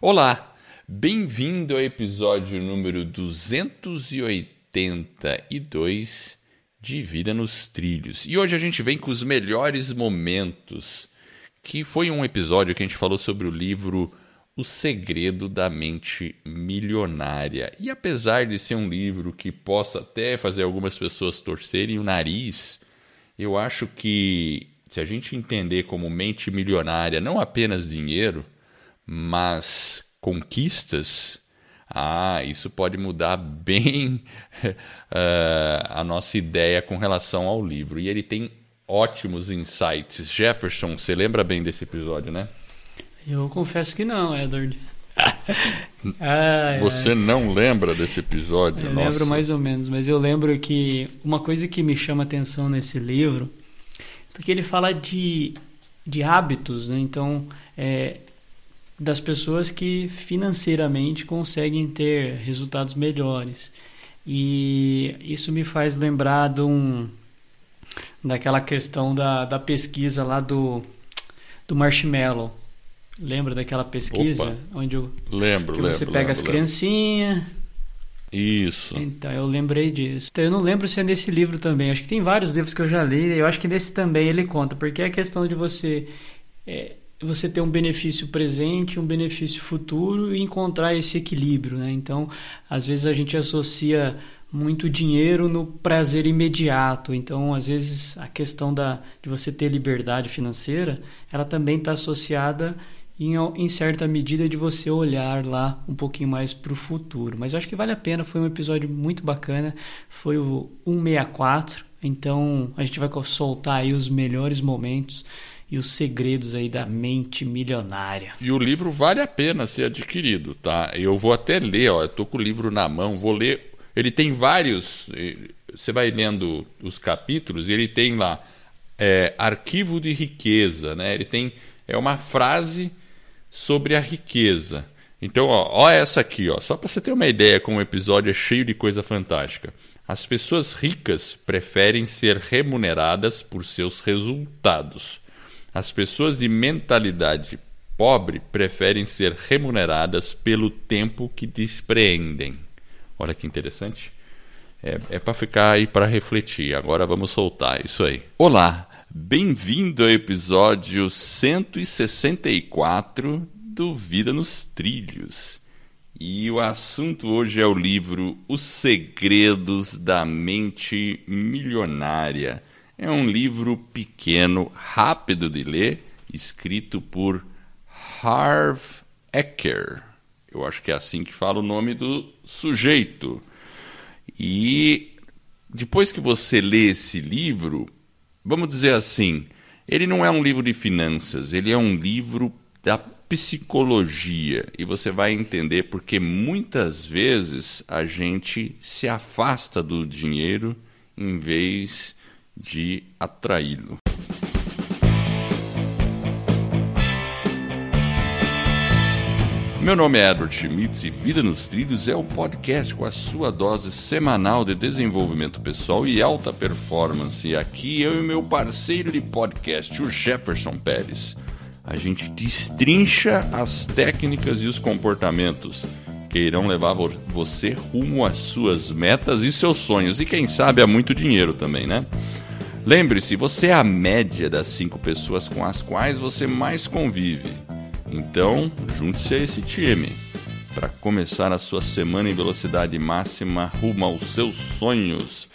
Olá, bem-vindo ao episódio número 282 de Vida nos Trilhos. E hoje a gente vem com os melhores momentos, que foi um episódio que a gente falou sobre o livro O Segredo da Mente Milionária. E apesar de ser um livro que possa até fazer algumas pessoas torcerem o nariz, eu acho que se a gente entender como mente milionária não apenas dinheiro, mas conquistas, ah, isso pode mudar bem uh, a nossa ideia com relação ao livro. E ele tem ótimos insights. Jefferson, você lembra bem desse episódio, né? Eu confesso que não, Edward. Você não lembra desse episódio? Eu Nossa. lembro mais ou menos, mas eu lembro que uma coisa que me chama atenção nesse livro, porque ele fala de, de hábitos, né? Então, é, das pessoas que financeiramente conseguem ter resultados melhores. E isso me faz lembrar de um, daquela questão da, da pesquisa lá do, do Marshmallow. Lembra daquela pesquisa? Opa. Onde eu, lembro, que lembro, você pega lembro, as criancinhas. Isso. Então, eu lembrei disso. Então, eu não lembro se é nesse livro também. Acho que tem vários livros que eu já li. Eu acho que nesse também ele conta. Porque é a questão de você... É, você ter um benefício presente, um benefício futuro e encontrar esse equilíbrio, né? Então, às vezes a gente associa muito dinheiro no prazer imediato. Então, às vezes, a questão da, de você ter liberdade financeira, ela também está associada em, em, certa medida de você olhar lá um pouquinho mais para o futuro. Mas acho que vale a pena, foi um episódio muito bacana, foi o 164, então a gente vai soltar aí os melhores momentos e os segredos aí da mente milionária. E o livro vale a pena ser adquirido, tá? Eu vou até ler, ó, eu tô com o livro na mão, vou ler ele tem vários. Você vai lendo os capítulos e ele tem lá é, arquivo de riqueza, né? Ele tem é uma frase sobre a riqueza. Então, ó, ó essa aqui, ó, só para você ter uma ideia como o episódio é cheio de coisa fantástica. As pessoas ricas preferem ser remuneradas por seus resultados. As pessoas de mentalidade pobre preferem ser remuneradas pelo tempo que despreendem. Olha que interessante. É, é para ficar aí para refletir. Agora vamos soltar isso aí. Olá, bem-vindo ao episódio 164 do Vida nos Trilhos. E o assunto hoje é o livro Os Segredos da Mente Milionária. É um livro pequeno, rápido de ler, escrito por Harv Eker. Eu acho que é assim que fala o nome do sujeito. E depois que você lê esse livro, vamos dizer assim, ele não é um livro de finanças, ele é um livro da psicologia e você vai entender porque muitas vezes a gente se afasta do dinheiro em vez de atraí-lo. Meu nome é Edward Schmitz e Vida nos Trilhos é o podcast com a sua dose semanal de desenvolvimento pessoal e alta performance. E aqui eu e meu parceiro de podcast, o Jefferson Pérez. A gente destrincha as técnicas e os comportamentos que irão levar você rumo às suas metas e seus sonhos. E quem sabe a muito dinheiro também, né? Lembre-se, você é a média das cinco pessoas com as quais você mais convive. Então, junte-se a esse time para começar a sua semana em velocidade máxima rumo aos seus sonhos.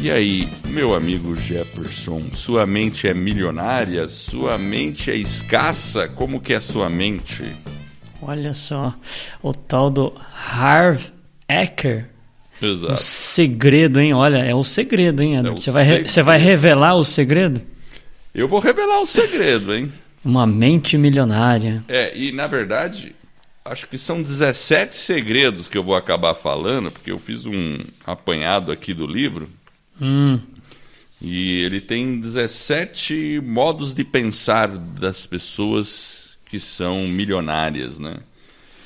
E aí, meu amigo Jefferson, sua mente é milionária? Sua mente é escassa? Como que é sua mente? Olha só, o tal do Harv Eker. Exato. O segredo, hein? Olha, é o segredo, hein, É você, vai, você vai revelar o segredo? Eu vou revelar o segredo, hein? Uma mente milionária. É, e na verdade, acho que são 17 segredos que eu vou acabar falando, porque eu fiz um apanhado aqui do livro. Hum. E ele tem 17 modos de pensar das pessoas que são milionárias, né?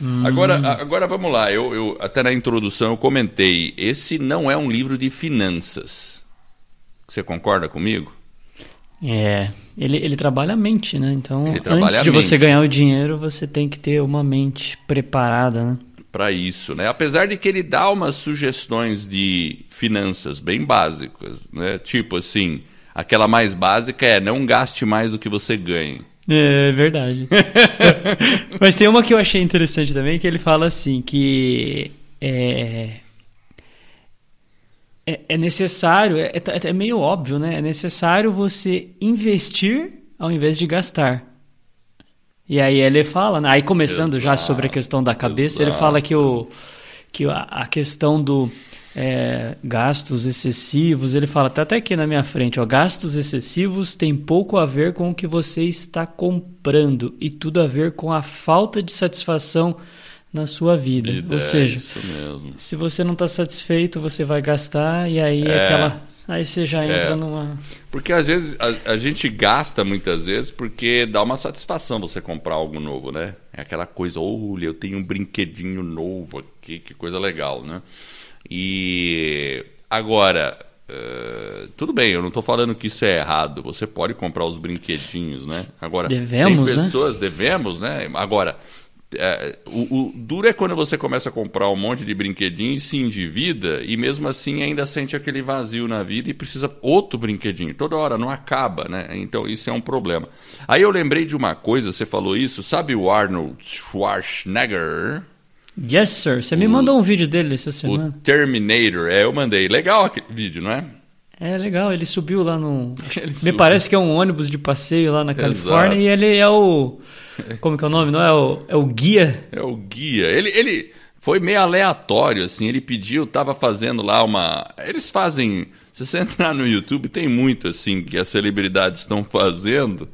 Hum. Agora, agora vamos lá. Eu, eu, até na introdução eu comentei. Esse não é um livro de finanças. Você concorda comigo? É, ele, ele trabalha a mente, né? Então, antes de você ganhar o dinheiro, você tem que ter uma mente preparada, né? Para isso, né? Apesar de que ele dá umas sugestões de finanças bem básicas, né? Tipo assim, aquela mais básica é não gaste mais do que você ganha. É verdade. Mas tem uma que eu achei interessante também, que ele fala assim, que é, é, é necessário, é, é, é, meio óbvio, né? É necessário você investir ao invés de gastar. E aí ele fala, né? aí começando exato, já sobre a questão da cabeça, exato. ele fala que, o, que a, a questão do é, gastos excessivos, ele fala, tá até aqui na minha frente, ó, gastos excessivos tem pouco a ver com o que você está comprando e tudo a ver com a falta de satisfação na sua vida. vida Ou seja, é se você não está satisfeito, você vai gastar e aí é. aquela aí você já entra é. numa porque às vezes a, a, gente gasta muitas vezes porque dá uma satisfação você comprar algo novo, né? É aquela coisa, olha, eu tenho um brinquedinho novo aqui, que coisa legal, né? E agora Uh, tudo bem, eu não estou falando que isso é errado. Você pode comprar os brinquedinhos, né? Agora, devemos, tem né? pessoas, né? devemos, né? Agora, é, o, o, duro é quando você começa a comprar um monte de brinquedinho e se endivida e mesmo assim ainda sente aquele vazio na vida e precisa outro brinquedinho. Toda hora não acaba, né? Então isso é um problema. Aí eu lembrei de uma coisa, você falou isso, sabe o Arnold Schwarzenegger? Yes, sir. Você o, me mandou um vídeo dele essa semana. O Terminator, é, eu mandei. Legal aquele vídeo, não é? É legal, ele subiu lá no. me parece que é um ônibus de passeio lá na Califórnia Exato. e ele é o como que é o nome? Não é o, é o guia? É o guia. Ele, ele foi meio aleatório, assim. Ele pediu, tava fazendo lá uma. Eles fazem. Se você entrar no YouTube, tem muito, assim, que as celebridades estão fazendo,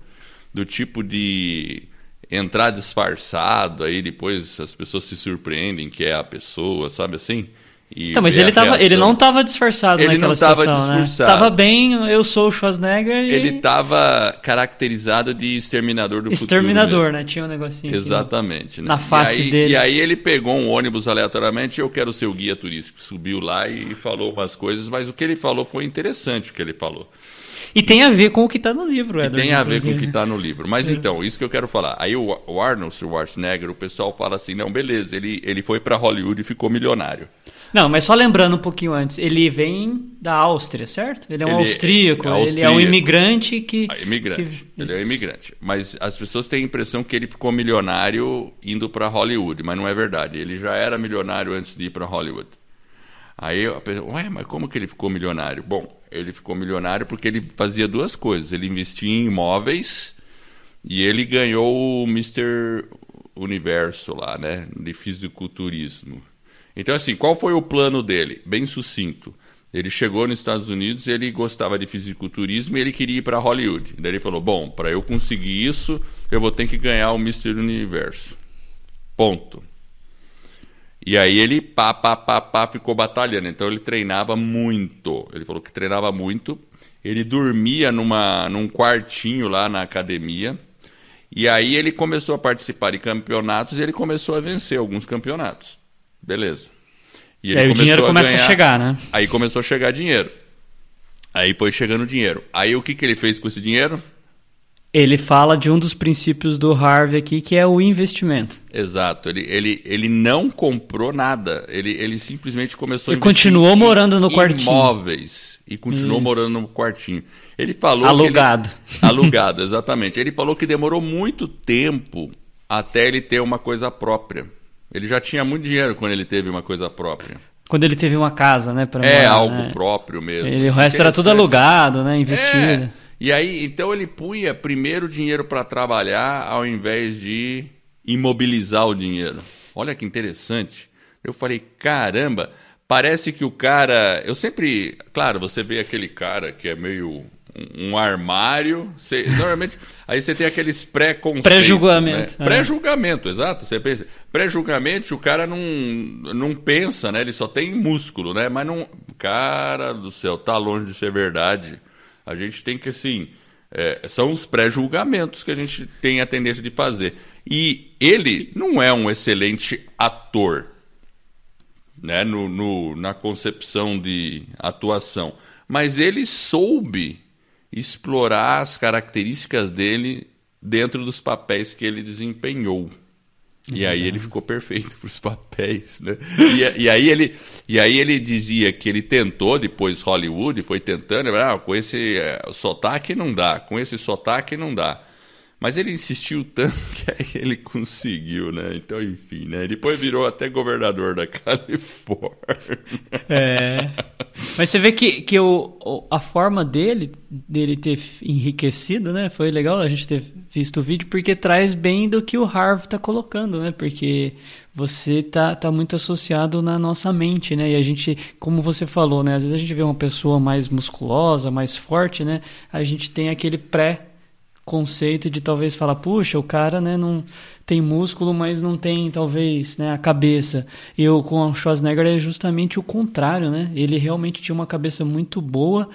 do tipo de entrar disfarçado, aí depois as pessoas se surpreendem que é a pessoa, sabe assim? Então, mas ele, tava, ele não estava disfarçado ele naquela não tava situação, né? disfarçado. Né? Tava bem, eu sou o Schwarzenegger e... Ele estava caracterizado de exterminador do Exterminador, né? Tinha um negocinho Exatamente. Né? Na face e aí, dele. E aí ele pegou um ônibus aleatoriamente eu quero ser o guia turístico. Subiu lá e falou umas coisas, mas o que ele falou foi interessante o que ele falou. E tem a ver com o que está no livro, Edward. tem a ver com o que está no livro. Mas é. então, isso que eu quero falar. Aí o, o Arnold Schwarzenegger, o pessoal fala assim, não, beleza, ele, ele foi para Hollywood e ficou milionário. Não, mas só lembrando um pouquinho antes, ele vem da Áustria, certo? Ele é um ele austríaco, é austríaco, ele é um imigrante que. Ah, imigrante. Que... Ele é um imigrante. Mas as pessoas têm a impressão que ele ficou milionário indo para Hollywood, mas não é verdade. Ele já era milionário antes de ir para Hollywood. Aí eu pensei, ué, mas como que ele ficou milionário? Bom, ele ficou milionário porque ele fazia duas coisas. Ele investia em imóveis e ele ganhou o Mr. Universo lá, né? De fisiculturismo. Então, assim, qual foi o plano dele? Bem sucinto. Ele chegou nos Estados Unidos, ele gostava de fisiculturismo e ele queria ir para Hollywood. Daí ele falou: Bom, para eu conseguir isso, eu vou ter que ganhar o Mr. Universo. Ponto. E aí ele pá, pá, pá, pá, ficou batalhando. Então ele treinava muito. Ele falou que treinava muito. Ele dormia numa, num quartinho lá na academia. E aí ele começou a participar de campeonatos e ele começou a vencer alguns campeonatos. Beleza. E, e aí o dinheiro a começa ganhar, a chegar, né? Aí começou a chegar dinheiro. Aí foi chegando dinheiro. Aí o que, que ele fez com esse dinheiro? Ele fala de um dos princípios do Harvey aqui, que é o investimento. Exato. Ele, ele, ele não comprou nada. Ele, ele simplesmente começou ele a investir continuou morando no quartinho. imóveis. E continuou Isso. morando no quartinho. Ele falou alugado. Ele, alugado, exatamente. Ele falou que demorou muito tempo até ele ter uma coisa própria. Ele já tinha muito dinheiro quando ele teve uma coisa própria. Quando ele teve uma casa, né? é, morar, algo né? próprio mesmo. Ele, o resto era tudo alugado, né? Investido. É. E aí, então ele punha primeiro o dinheiro para trabalhar ao invés de imobilizar o dinheiro. Olha que interessante. Eu falei, caramba, parece que o cara. Eu sempre. Claro, você vê aquele cara que é meio um armário. Você, normalmente, aí você tem aqueles pré-conceitos. Pré-julgamento. Né? É. Pré-julgamento, exato. Você pensa, pré-julgamento, o cara não, não pensa, né? Ele só tem músculo, né? Mas não. Cara do céu, tá longe de ser verdade. A gente tem que, assim. É, são os pré-julgamentos que a gente tem a tendência de fazer. E ele não é um excelente ator, né? No, no na concepção de atuação. Mas ele soube explorar as características dele dentro dos papéis que ele desempenhou. E aí ele ficou perfeito para os papéis, né? E, e, aí ele, e aí ele dizia que ele tentou depois Hollywood, foi tentando, ah, com esse é, sotaque não dá, com esse sotaque não dá. Mas ele insistiu tanto que ele conseguiu, né? Então, enfim, né? Depois virou até governador da Califórnia. É. Mas você vê que, que o, a forma dele, dele ter enriquecido, né? Foi legal a gente ter visto o vídeo, porque traz bem do que o Harv tá colocando, né? Porque você tá, tá muito associado na nossa mente, né? E a gente, como você falou, né? Às vezes a gente vê uma pessoa mais musculosa, mais forte, né? A gente tem aquele pré conceito de talvez falar, puxa, o cara né, não tem músculo, mas não tem talvez né, a cabeça. Eu com o Schwarzenegger é justamente o contrário, né? Ele realmente tinha uma cabeça muito boa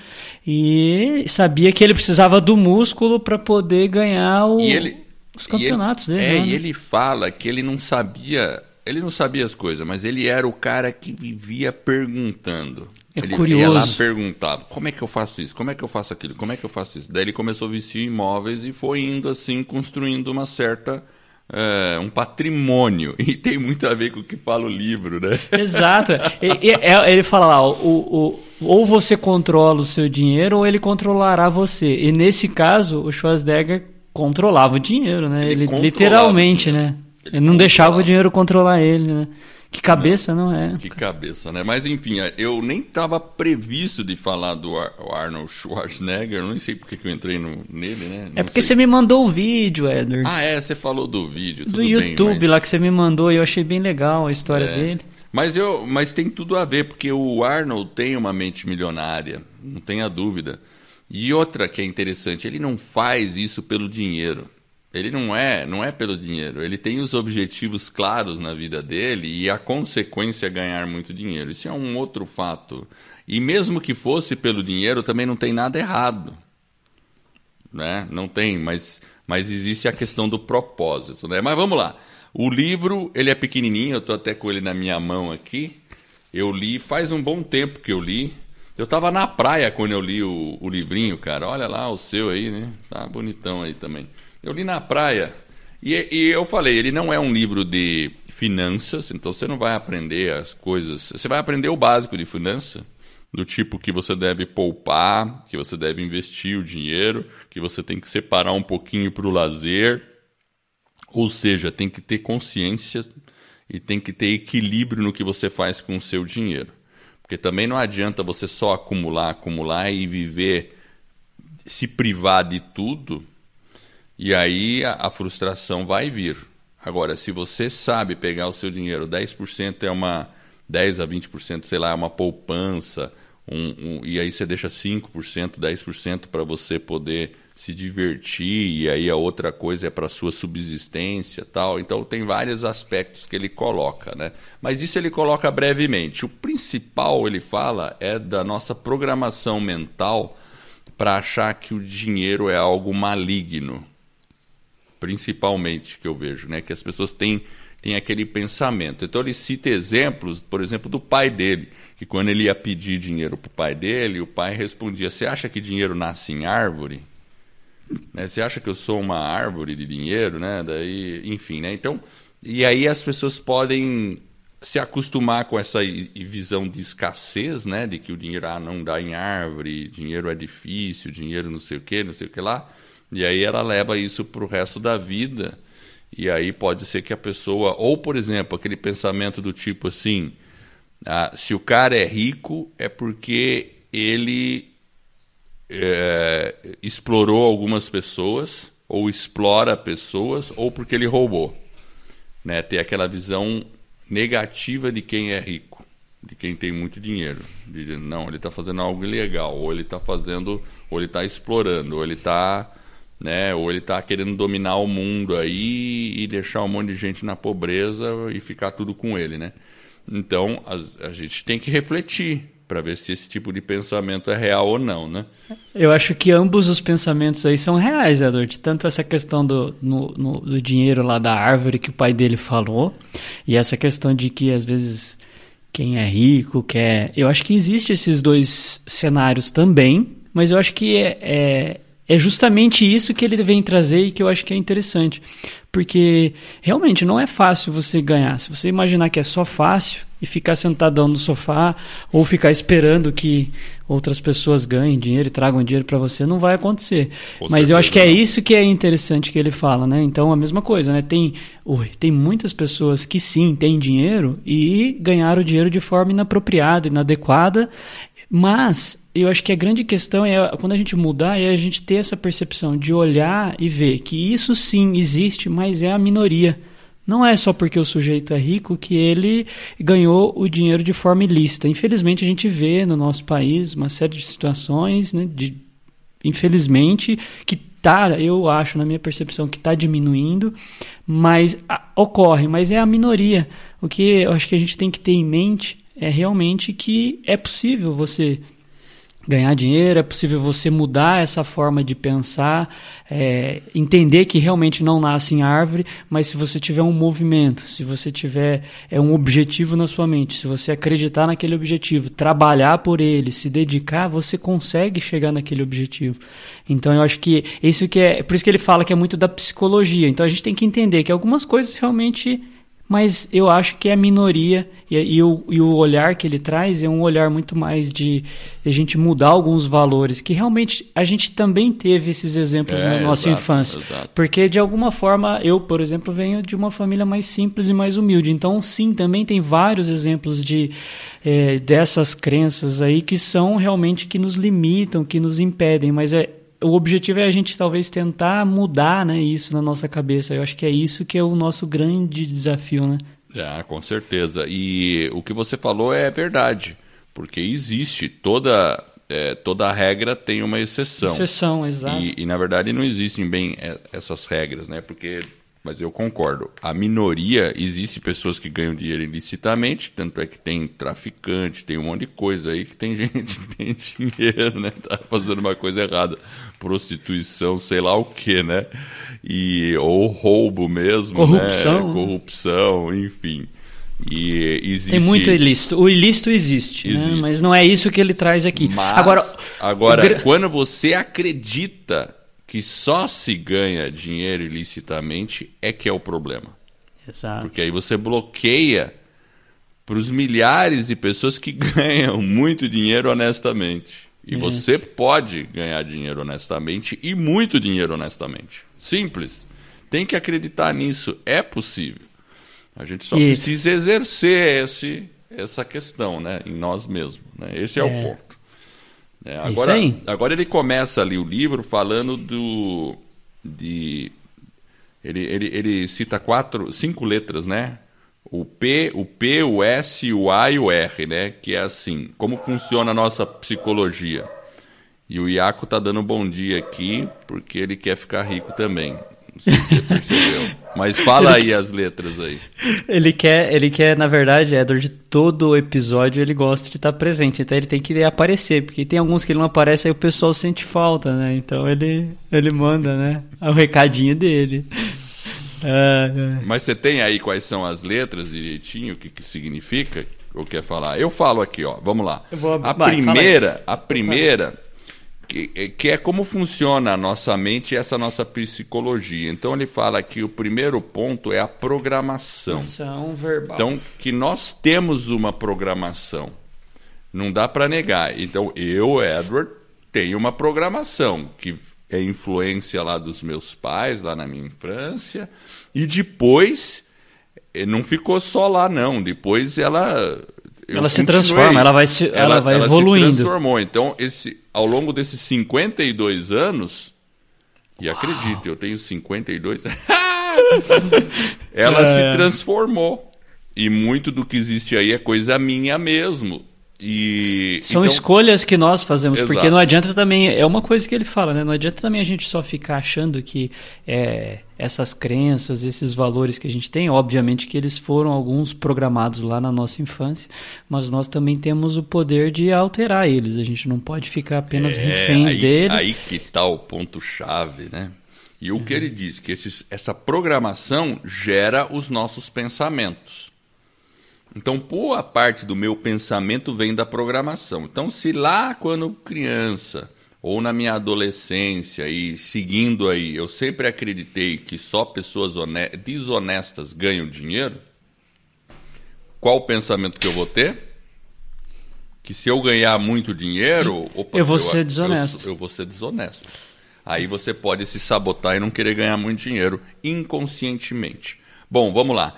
e sabia que ele precisava do músculo para poder ganhar o, ele, os campeonatos ele, dele. É, né? e ele fala que ele não sabia, ele não sabia as coisas, mas ele era o cara que vivia perguntando. É ele curioso. ia lá perguntava, como é que eu faço isso? Como é que eu faço aquilo? Como é que eu faço isso? Daí ele começou a vestir imóveis e foi indo assim, construindo uma certa... É, um patrimônio. E tem muito a ver com o que fala o livro, né? Exato. É, ele fala lá, o, o, ou você controla o seu dinheiro ou ele controlará você. E nesse caso, o Schwarzenegger controlava o dinheiro, né? Ele, ele literalmente, né? Ele, ele não deixava o dinheiro controlar ele, né? Que cabeça, não, é? Que cabeça, né? Mas enfim, eu nem estava previsto de falar do Ar Arnold Schwarzenegger, não sei porque que eu entrei no, nele, né? Não é porque sei. você me mandou o vídeo, Edward. Ah, é, você falou do vídeo. Do YouTube bem, mas... lá que você me mandou e eu achei bem legal a história é. dele. Mas, eu, mas tem tudo a ver, porque o Arnold tem uma mente milionária, não tenha dúvida. E outra que é interessante, ele não faz isso pelo dinheiro. Ele não é, não é pelo dinheiro. Ele tem os objetivos claros na vida dele e a consequência é ganhar muito dinheiro. Isso é um outro fato. E mesmo que fosse pelo dinheiro, também não tem nada errado. Né? Não tem, mas, mas existe a questão do propósito. Né? Mas vamos lá. O livro, ele é pequenininho, eu estou até com ele na minha mão aqui. Eu li, faz um bom tempo que eu li. Eu estava na praia quando eu li o, o livrinho, cara. Olha lá o seu aí, né? Tá bonitão aí também. Eu li na praia. E, e, eu falei, ele não é um livro de finanças, então você não vai aprender as coisas. Você vai aprender o básico de finança, do tipo que você deve poupar, que você deve investir o dinheiro, que você tem que separar um pouquinho para o lazer. Ou seja, tem que ter consciência e tem que ter equilíbrio no que você faz com o seu dinheiro. Porque também não adianta você só acumular, acumular e viver, se privar de tudo e aí a, a frustração vai vir. Agora, se você sabe pegar o seu dinheiro, 10% é uma 10 a 20%, sei lá, é uma poupança, um, um, e aí você deixa 5%, 10% para você poder se divertir, e aí a outra coisa é para sua subsistência tal. Então tem vários aspectos que ele coloca, né? Mas isso ele coloca brevemente. O principal, ele fala, é da nossa programação mental para achar que o dinheiro é algo maligno principalmente que eu vejo, né? Que as pessoas têm, têm aquele pensamento. Então ele cita exemplos, por exemplo, do pai dele, que quando ele ia pedir dinheiro para o pai dele, o pai respondia: Você acha que dinheiro nasce em árvore? Né? Você acha que eu sou uma árvore de dinheiro, né? Daí, enfim, né? Então, e aí as pessoas podem se acostumar com essa visão de escassez, né? De que o dinheiro ah, não dá em árvore, dinheiro é difícil, dinheiro não sei o que, não sei o que lá. E aí ela leva isso para o resto da vida. E aí pode ser que a pessoa, ou por exemplo, aquele pensamento do tipo assim: ah, se o cara é rico é porque ele é, explorou algumas pessoas, ou explora pessoas, ou porque ele roubou. Né? Ter aquela visão negativa de quem é rico, de quem tem muito dinheiro. De, não, ele está fazendo algo ilegal, ou ele está fazendo, ou ele está explorando, ou ele está né? Ou ele está querendo dominar o mundo aí e deixar um monte de gente na pobreza e ficar tudo com ele, né? Então a, a gente tem que refletir para ver se esse tipo de pensamento é real ou não, né? Eu acho que ambos os pensamentos aí são reais, Edward. Tanto essa questão do, no, no, do dinheiro lá da árvore que o pai dele falou, e essa questão de que às vezes quem é rico quer. Eu acho que existe esses dois cenários também, mas eu acho que é, é, é justamente isso que ele vem trazer e que eu acho que é interessante. Porque realmente não é fácil você ganhar. Se você imaginar que é só fácil e ficar sentadão no sofá ou ficar esperando que outras pessoas ganhem dinheiro e tragam dinheiro para você, não vai acontecer. Com Mas eu acho que é isso que é interessante que ele fala, né? Então a mesma coisa, né? Tem, tem muitas pessoas que sim têm dinheiro e ganharam dinheiro de forma inapropriada, inadequada, mas eu acho que a grande questão é quando a gente mudar é a gente ter essa percepção de olhar e ver que isso sim existe, mas é a minoria. Não é só porque o sujeito é rico que ele ganhou o dinheiro de forma ilícita. Infelizmente a gente vê no nosso país uma série de situações, né, de, infelizmente, que tá, eu acho na minha percepção que está diminuindo, mas a, ocorre, mas é a minoria. O que eu acho que a gente tem que ter em mente é realmente que é possível você ganhar dinheiro, é possível você mudar essa forma de pensar, é, entender que realmente não nasce em árvore, mas se você tiver um movimento, se você tiver é, um objetivo na sua mente, se você acreditar naquele objetivo, trabalhar por ele, se dedicar, você consegue chegar naquele objetivo. Então eu acho que isso que é, por isso que ele fala que é muito da psicologia. Então a gente tem que entender que algumas coisas realmente mas eu acho que é a minoria e, e, o, e o olhar que ele traz é um olhar muito mais de, a gente mudar alguns valores, que realmente a gente também teve esses exemplos é, na nossa exato, infância. Exato. Porque de alguma forma, eu, por exemplo, venho de uma família mais simples e mais humilde. Então, sim, também tem vários exemplos de é, dessas crenças aí que são realmente que nos limitam, que nos impedem, mas é, o objetivo é a gente talvez tentar mudar né, isso na nossa cabeça. Eu acho que é isso que é o nosso grande desafio, né? Ah, com certeza. E o que você falou é verdade, porque existe toda é, toda regra tem uma exceção. Exceção, exato. E, e, na verdade não existem bem essas regras, né? Porque mas eu concordo. A minoria, existe pessoas que ganham dinheiro ilicitamente, tanto é que tem traficante, tem um monte de coisa aí que tem gente que tem dinheiro, né? Tá fazendo uma coisa errada. Prostituição, sei lá o que, né? E, ou roubo mesmo, Corrupção. Né? Corrupção, enfim. E existe... Tem muito ilícito. O ilícito existe, né? existe. Né? mas não é isso que ele traz aqui. Mas, agora, agora quando você acredita que só se ganha dinheiro ilicitamente é que é o problema. Exato. Porque aí você bloqueia para os milhares de pessoas que ganham muito dinheiro honestamente. E é. você pode ganhar dinheiro honestamente e muito dinheiro honestamente. Simples. Tem que acreditar nisso. É possível. A gente só e... precisa exercer esse, essa questão né, em nós mesmos. Né? Esse é, é o ponto. É, agora, agora ele começa ali o livro falando do. De, ele, ele, ele cita quatro, cinco letras, né? O P, o P, o S, o A e o R, né? Que é assim, como funciona a nossa psicologia. E o Iaco tá dando um bom dia aqui, porque ele quer ficar rico também. Não sei se você percebeu. Mas fala aí as letras aí. Ele quer, ele quer, na verdade, Edward, todo episódio ele gosta de estar presente. Então ele tem que aparecer, porque tem alguns que ele não aparece, aí o pessoal sente falta, né? Então ele, ele manda, né? O recadinho dele. É, é. Mas você tem aí quais são as letras direitinho, o que, que significa? Ou quer falar? Eu falo aqui, ó. Vamos lá. Vou... A Vai, primeira, a primeira que, é, que é como funciona a nossa mente e essa nossa psicologia. Então ele fala que o primeiro ponto é a programação. verbal. Então que nós temos uma programação. Não dá para negar. Então eu, Edward, tenho uma programação que é influência lá dos meus pais, lá na minha infância, e depois eh, não ficou só lá não. Depois ela ela se transforma, ela vai se, ela, ela vai ela evoluindo. Se transformou. Então esse ao longo desses 52 anos, e Uau. acredite, eu tenho 52, ela é. se transformou. E muito do que existe aí é coisa minha mesmo. E, São então... escolhas que nós fazemos, Exato. porque não adianta também, é uma coisa que ele fala, né? Não adianta também a gente só ficar achando que é, essas crenças, esses valores que a gente tem, obviamente que eles foram alguns programados lá na nossa infância, mas nós também temos o poder de alterar eles. A gente não pode ficar apenas é, reféns aí, deles. Aí que está o ponto-chave, né? E o uhum. que ele diz? Que esses, essa programação gera os nossos pensamentos. Então, boa parte do meu pensamento vem da programação. Então, se lá quando criança ou na minha adolescência e seguindo aí, eu sempre acreditei que só pessoas desonestas ganham dinheiro, qual o pensamento que eu vou ter? Que se eu ganhar muito dinheiro, opa, eu vou eu, ser desonesto. Eu, eu vou ser desonesto. Aí você pode se sabotar e não querer ganhar muito dinheiro inconscientemente. Bom, vamos lá.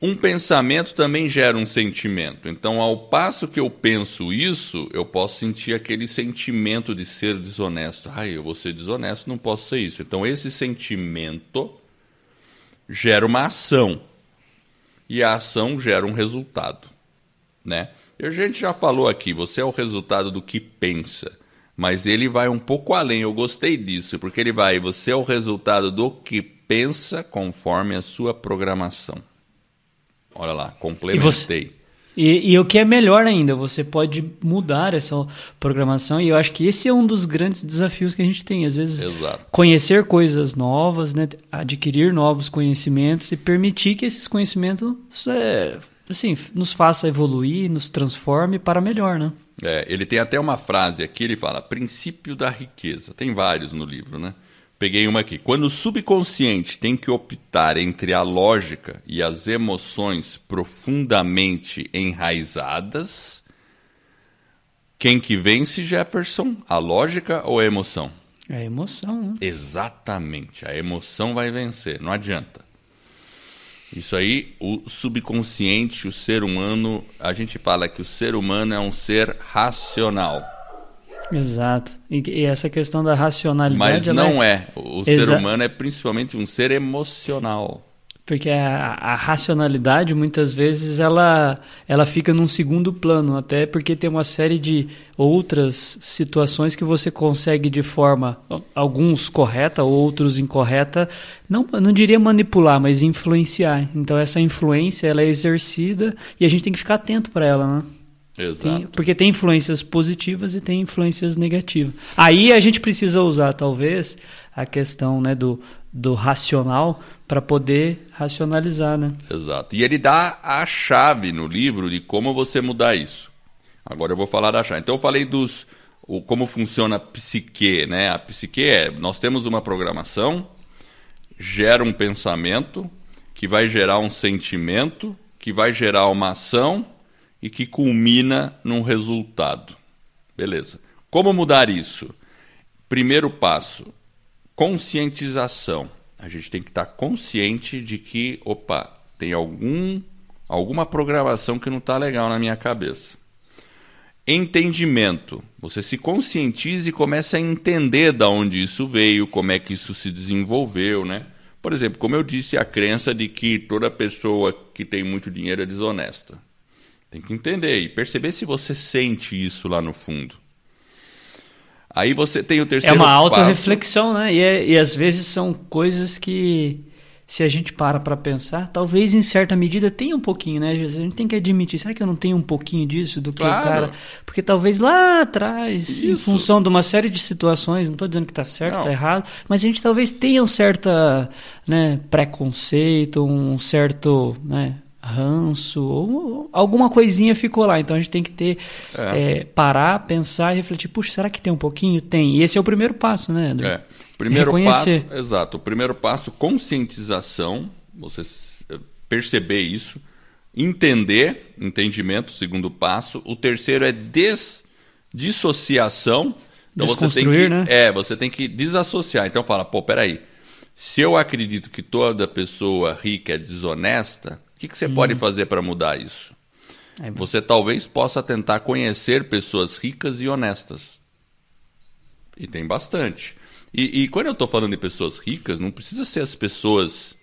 Um pensamento também gera um sentimento. Então, ao passo que eu penso isso, eu posso sentir aquele sentimento de ser desonesto. Ai, eu vou ser desonesto, não posso ser isso. Então, esse sentimento gera uma ação. E a ação gera um resultado, né? E a gente já falou aqui, você é o resultado do que pensa. Mas ele vai um pouco além. Eu gostei disso, porque ele vai, você é o resultado do que pensa conforme a sua programação. Olha lá, complementei. E, e, o que é melhor ainda, você pode mudar essa programação. E eu acho que esse é um dos grandes desafios que a gente tem. Às vezes, Exato. conhecer coisas novas, né? adquirir novos conhecimentos e permitir que esses conhecimentos é, assim, nos faça evoluir, nos transforme para melhor. Né? É, ele tem até uma frase aqui, ele fala, princípio da riqueza. Tem vários no livro, né? Peguei uma aqui. Quando o subconsciente tem que optar entre a lógica e as emoções profundamente enraizadas, quem que vence, Jefferson? A lógica ou a emoção? É a emoção, né? Exatamente. A emoção vai vencer, não adianta. Isso aí, o subconsciente, o ser humano, a gente fala que o ser humano é um ser racional. Exato. E, essa questão da racionalidade. Mas não é... é. O Exa... ser humano é principalmente um ser emocional. Porque a, a, racionalidade, muitas vezes, ela, ela fica num segundo plano, até porque tem uma série de outras situações que você consegue de forma, alguns correta, outros incorreta, não, não diria manipular, mas influenciar. Então, essa influência, ela é exercida e a gente tem que ficar atento para ela, né? Exato. Tem, porque tem influências positivas e tem influências negativas. Aí a gente precisa usar, talvez, a questão né, do, do racional para poder racionalizar, né? Exato. E ele dá a chave no livro de como você mudar isso. Agora eu vou falar da chave. Então eu falei dos o, como funciona a psique, né? A psique é, nós temos uma programação, gera um pensamento, que vai gerar um sentimento, que vai gerar uma ação e que culmina num resultado. Beleza. Como mudar isso? Primeiro passo: conscientização. A gente tem que estar consciente de que, opa, tem algum alguma programação que não está legal na minha cabeça. Entendimento. Você se conscientiza e começa a entender de onde isso veio, como é que isso se desenvolveu, né? Por exemplo, como eu disse, a crença de que toda pessoa que tem muito dinheiro é desonesta. Tem que entender e perceber se você sente isso lá no fundo. Aí você tem o terceiro É uma autorreflexão, né? E, é, e às vezes são coisas que, se a gente para para pensar, talvez em certa medida tenha um pouquinho, né? A gente tem que admitir, será que eu não tenho um pouquinho disso do que claro. o cara... Porque talvez lá atrás, Isso. em função de uma série de situações, não estou dizendo que está certo, está errado, mas a gente talvez tenha um certo né, preconceito, um certo... Né, ranço, ou alguma coisinha ficou lá. Então a gente tem que ter é. É, parar, pensar e refletir. Puxa, será que tem um pouquinho? Tem. E esse é o primeiro passo, né? André? É. Primeiro Reconhecer. passo, exato. O primeiro passo, conscientização. Você eh, perceber isso, entender, entendimento. Segundo passo. O terceiro é des, dissociação. Então você tem que, né? é, você tem que desassociar. Então fala, pô, peraí. Se eu acredito que toda pessoa rica é desonesta, o que, que você hum. pode fazer para mudar isso? É você talvez possa tentar conhecer pessoas ricas e honestas. E tem bastante. E, e quando eu estou falando de pessoas ricas, não precisa ser as pessoas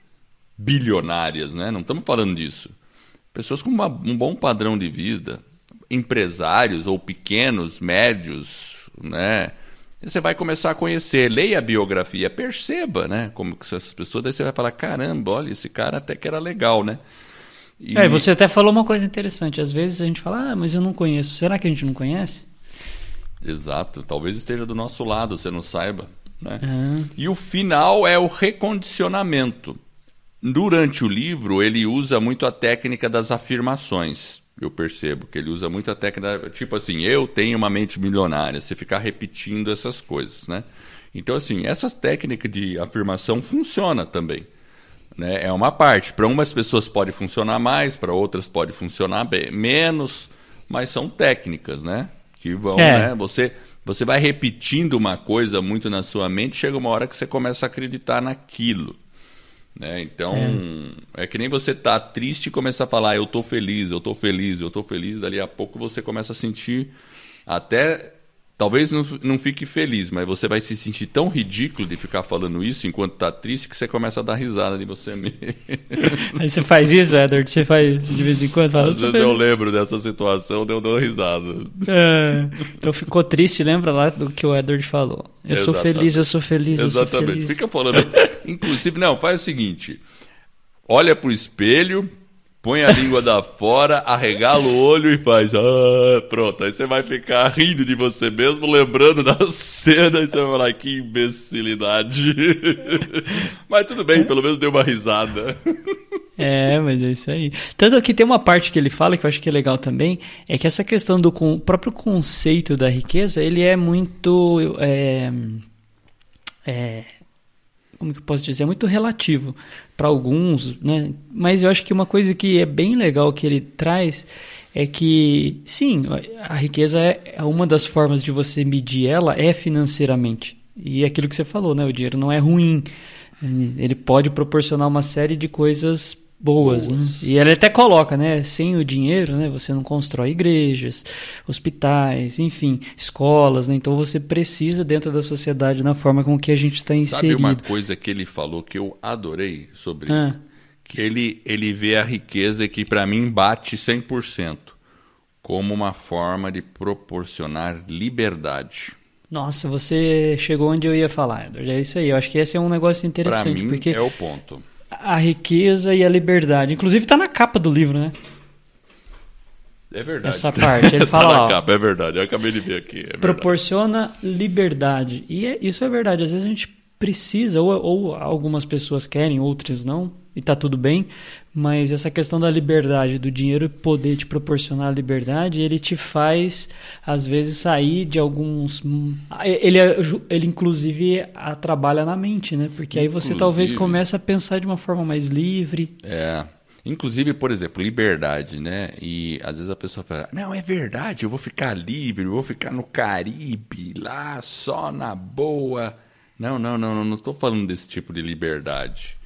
bilionárias, né? Não estamos falando disso. Pessoas com uma, um bom padrão de vida, empresários ou pequenos, médios, né? Você vai começar a conhecer, leia a biografia, perceba, né? Como que essas pessoas, daí você vai falar, caramba, olha, esse cara até que era legal, né? E... É, você até falou uma coisa interessante. Às vezes a gente fala, ah, mas eu não conheço. Será que a gente não conhece? Exato. Talvez esteja do nosso lado, você não saiba. Né? Uhum. E o final é o recondicionamento. Durante o livro, ele usa muito a técnica das afirmações. Eu percebo que ele usa muita técnica, tipo assim, eu tenho uma mente milionária, você ficar repetindo essas coisas, né? Então, assim, essa técnica de afirmação funciona também. Né? É uma parte. Para umas pessoas pode funcionar mais, para outras pode funcionar bem, menos, mas são técnicas, né? Que vão, é. né? Você, você vai repetindo uma coisa muito na sua mente, chega uma hora que você começa a acreditar naquilo. Né? Então, é. é. que nem você tá triste e começa a falar, eu tô feliz, eu tô feliz, eu tô feliz, dali a pouco você começa a sentir até Talvez não, não fique feliz, mas você vai se sentir tão ridículo de ficar falando isso enquanto está triste que você começa a dar risada de você mesmo. Aí você faz isso, Edward? Você faz de vez em quando? Fala, Às vezes eu lembro dessa situação, eu dou risada. É, então ficou triste, lembra lá do que o Edward falou. Eu Exatamente. sou feliz, eu sou feliz, eu Exatamente. sou feliz. Fica falando. Inclusive, não, faz o seguinte: olha pro espelho põe a língua da fora, arregala o olho e faz. Ah, pronto. Aí você vai ficar rindo de você mesmo, lembrando da cena, e você vai falar, que imbecilidade. mas tudo bem, pelo menos deu uma risada. É, mas é isso aí. Tanto que tem uma parte que ele fala que eu acho que é legal também, é que essa questão do próprio conceito da riqueza, ele é muito. É, é, como que eu posso dizer? É muito relativo para alguns, né? Mas eu acho que uma coisa que é bem legal que ele traz é que, sim, a riqueza é, é uma das formas de você medir ela é financeiramente. E é aquilo que você falou, né? O dinheiro não é ruim. Ele pode proporcionar uma série de coisas boas. Né? E ele até coloca, né? Sem o dinheiro, né? Você não constrói igrejas, hospitais, enfim, escolas, né? Então você precisa dentro da sociedade na forma com que a gente está inserido. Sabe uma coisa que ele falou que eu adorei sobre ah. que ele ele vê a riqueza que para mim bate 100% como uma forma de proporcionar liberdade. Nossa, você chegou onde eu ia falar, Edward. É isso aí. Eu acho que esse é um negócio interessante. Para mim porque é o ponto a riqueza e a liberdade. Inclusive está na capa do livro, né? É verdade. Essa parte. Ele fala. tá na capa, é verdade. Eu acabei de ver aqui. É proporciona liberdade. E é, isso é verdade. Às vezes a gente precisa, ou, ou algumas pessoas querem, outras não, e tá tudo bem, mas essa questão da liberdade, do dinheiro poder te proporcionar liberdade, ele te faz, às vezes, sair de alguns. Ele, ele inclusive, a, trabalha na mente, né? Porque aí você talvez comece a pensar de uma forma mais livre. É. Inclusive, por exemplo, liberdade, né? E às vezes a pessoa fala: Não, é verdade, eu vou ficar livre, eu vou ficar no Caribe, lá só na boa. Não, não, não, não estou falando desse tipo de liberdade.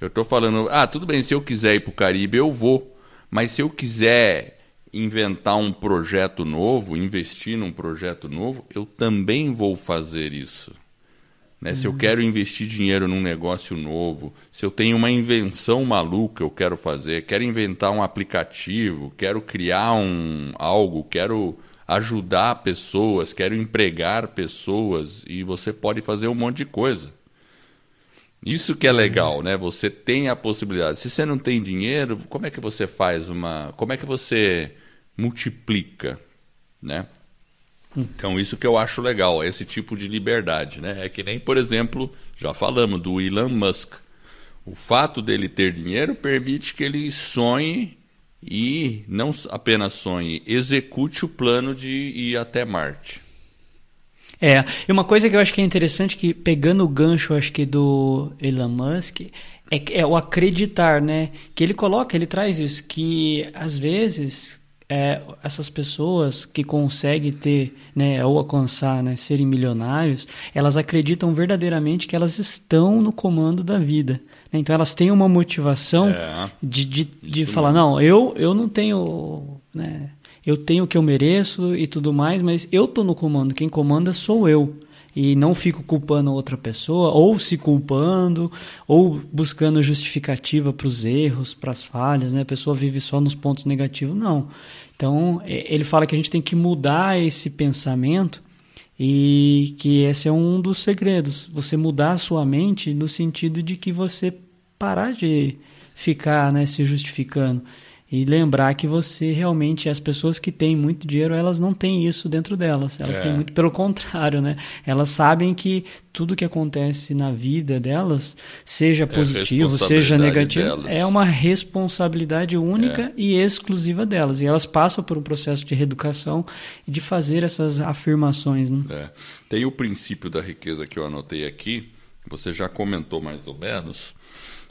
Eu estou falando, ah, tudo bem, se eu quiser ir para o Caribe, eu vou. Mas se eu quiser inventar um projeto novo, investir num projeto novo, eu também vou fazer isso. Né? Uhum. Se eu uhum. quero investir dinheiro num negócio novo, se eu tenho uma invenção maluca eu quero fazer, quero inventar um aplicativo, quero criar um algo, quero ajudar pessoas, quero empregar pessoas e você pode fazer um monte de coisa. Isso que é legal, né? Você tem a possibilidade. Se você não tem dinheiro, como é que você faz uma. Como é que você multiplica, né? Então, isso que eu acho legal, esse tipo de liberdade, né? É que nem, por exemplo, já falamos do Elon Musk. O fato dele ter dinheiro permite que ele sonhe e não apenas sonhe, execute o plano de ir até Marte. É, e uma coisa que eu acho que é interessante, que pegando o gancho, acho que do Elon Musk, é, é o acreditar, né? Que ele coloca, ele traz isso, que às vezes é, essas pessoas que conseguem ter, né, ou alcançar, né, serem milionários, elas acreditam verdadeiramente que elas estão no comando da vida. Né? Então elas têm uma motivação é, de, de, de falar, não, eu, eu não tenho... Né, eu tenho o que eu mereço e tudo mais, mas eu estou no comando, quem comanda sou eu. E não fico culpando outra pessoa, ou se culpando, ou buscando justificativa para os erros, para as falhas, né? A pessoa vive só nos pontos negativos, não. Então, ele fala que a gente tem que mudar esse pensamento e que esse é um dos segredos. Você mudar a sua mente no sentido de que você parar de ficar né, se justificando e lembrar que você realmente, as pessoas que têm muito dinheiro, elas não têm isso dentro delas. Elas é. têm muito pelo contrário, né? Elas sabem que tudo que acontece na vida delas, seja é positivo, é seja negativo, delas. é uma responsabilidade única é. e exclusiva delas. E elas passam por um processo de reeducação e de fazer essas afirmações. Né? É. Tem o princípio da riqueza que eu anotei aqui, você já comentou mais ou menos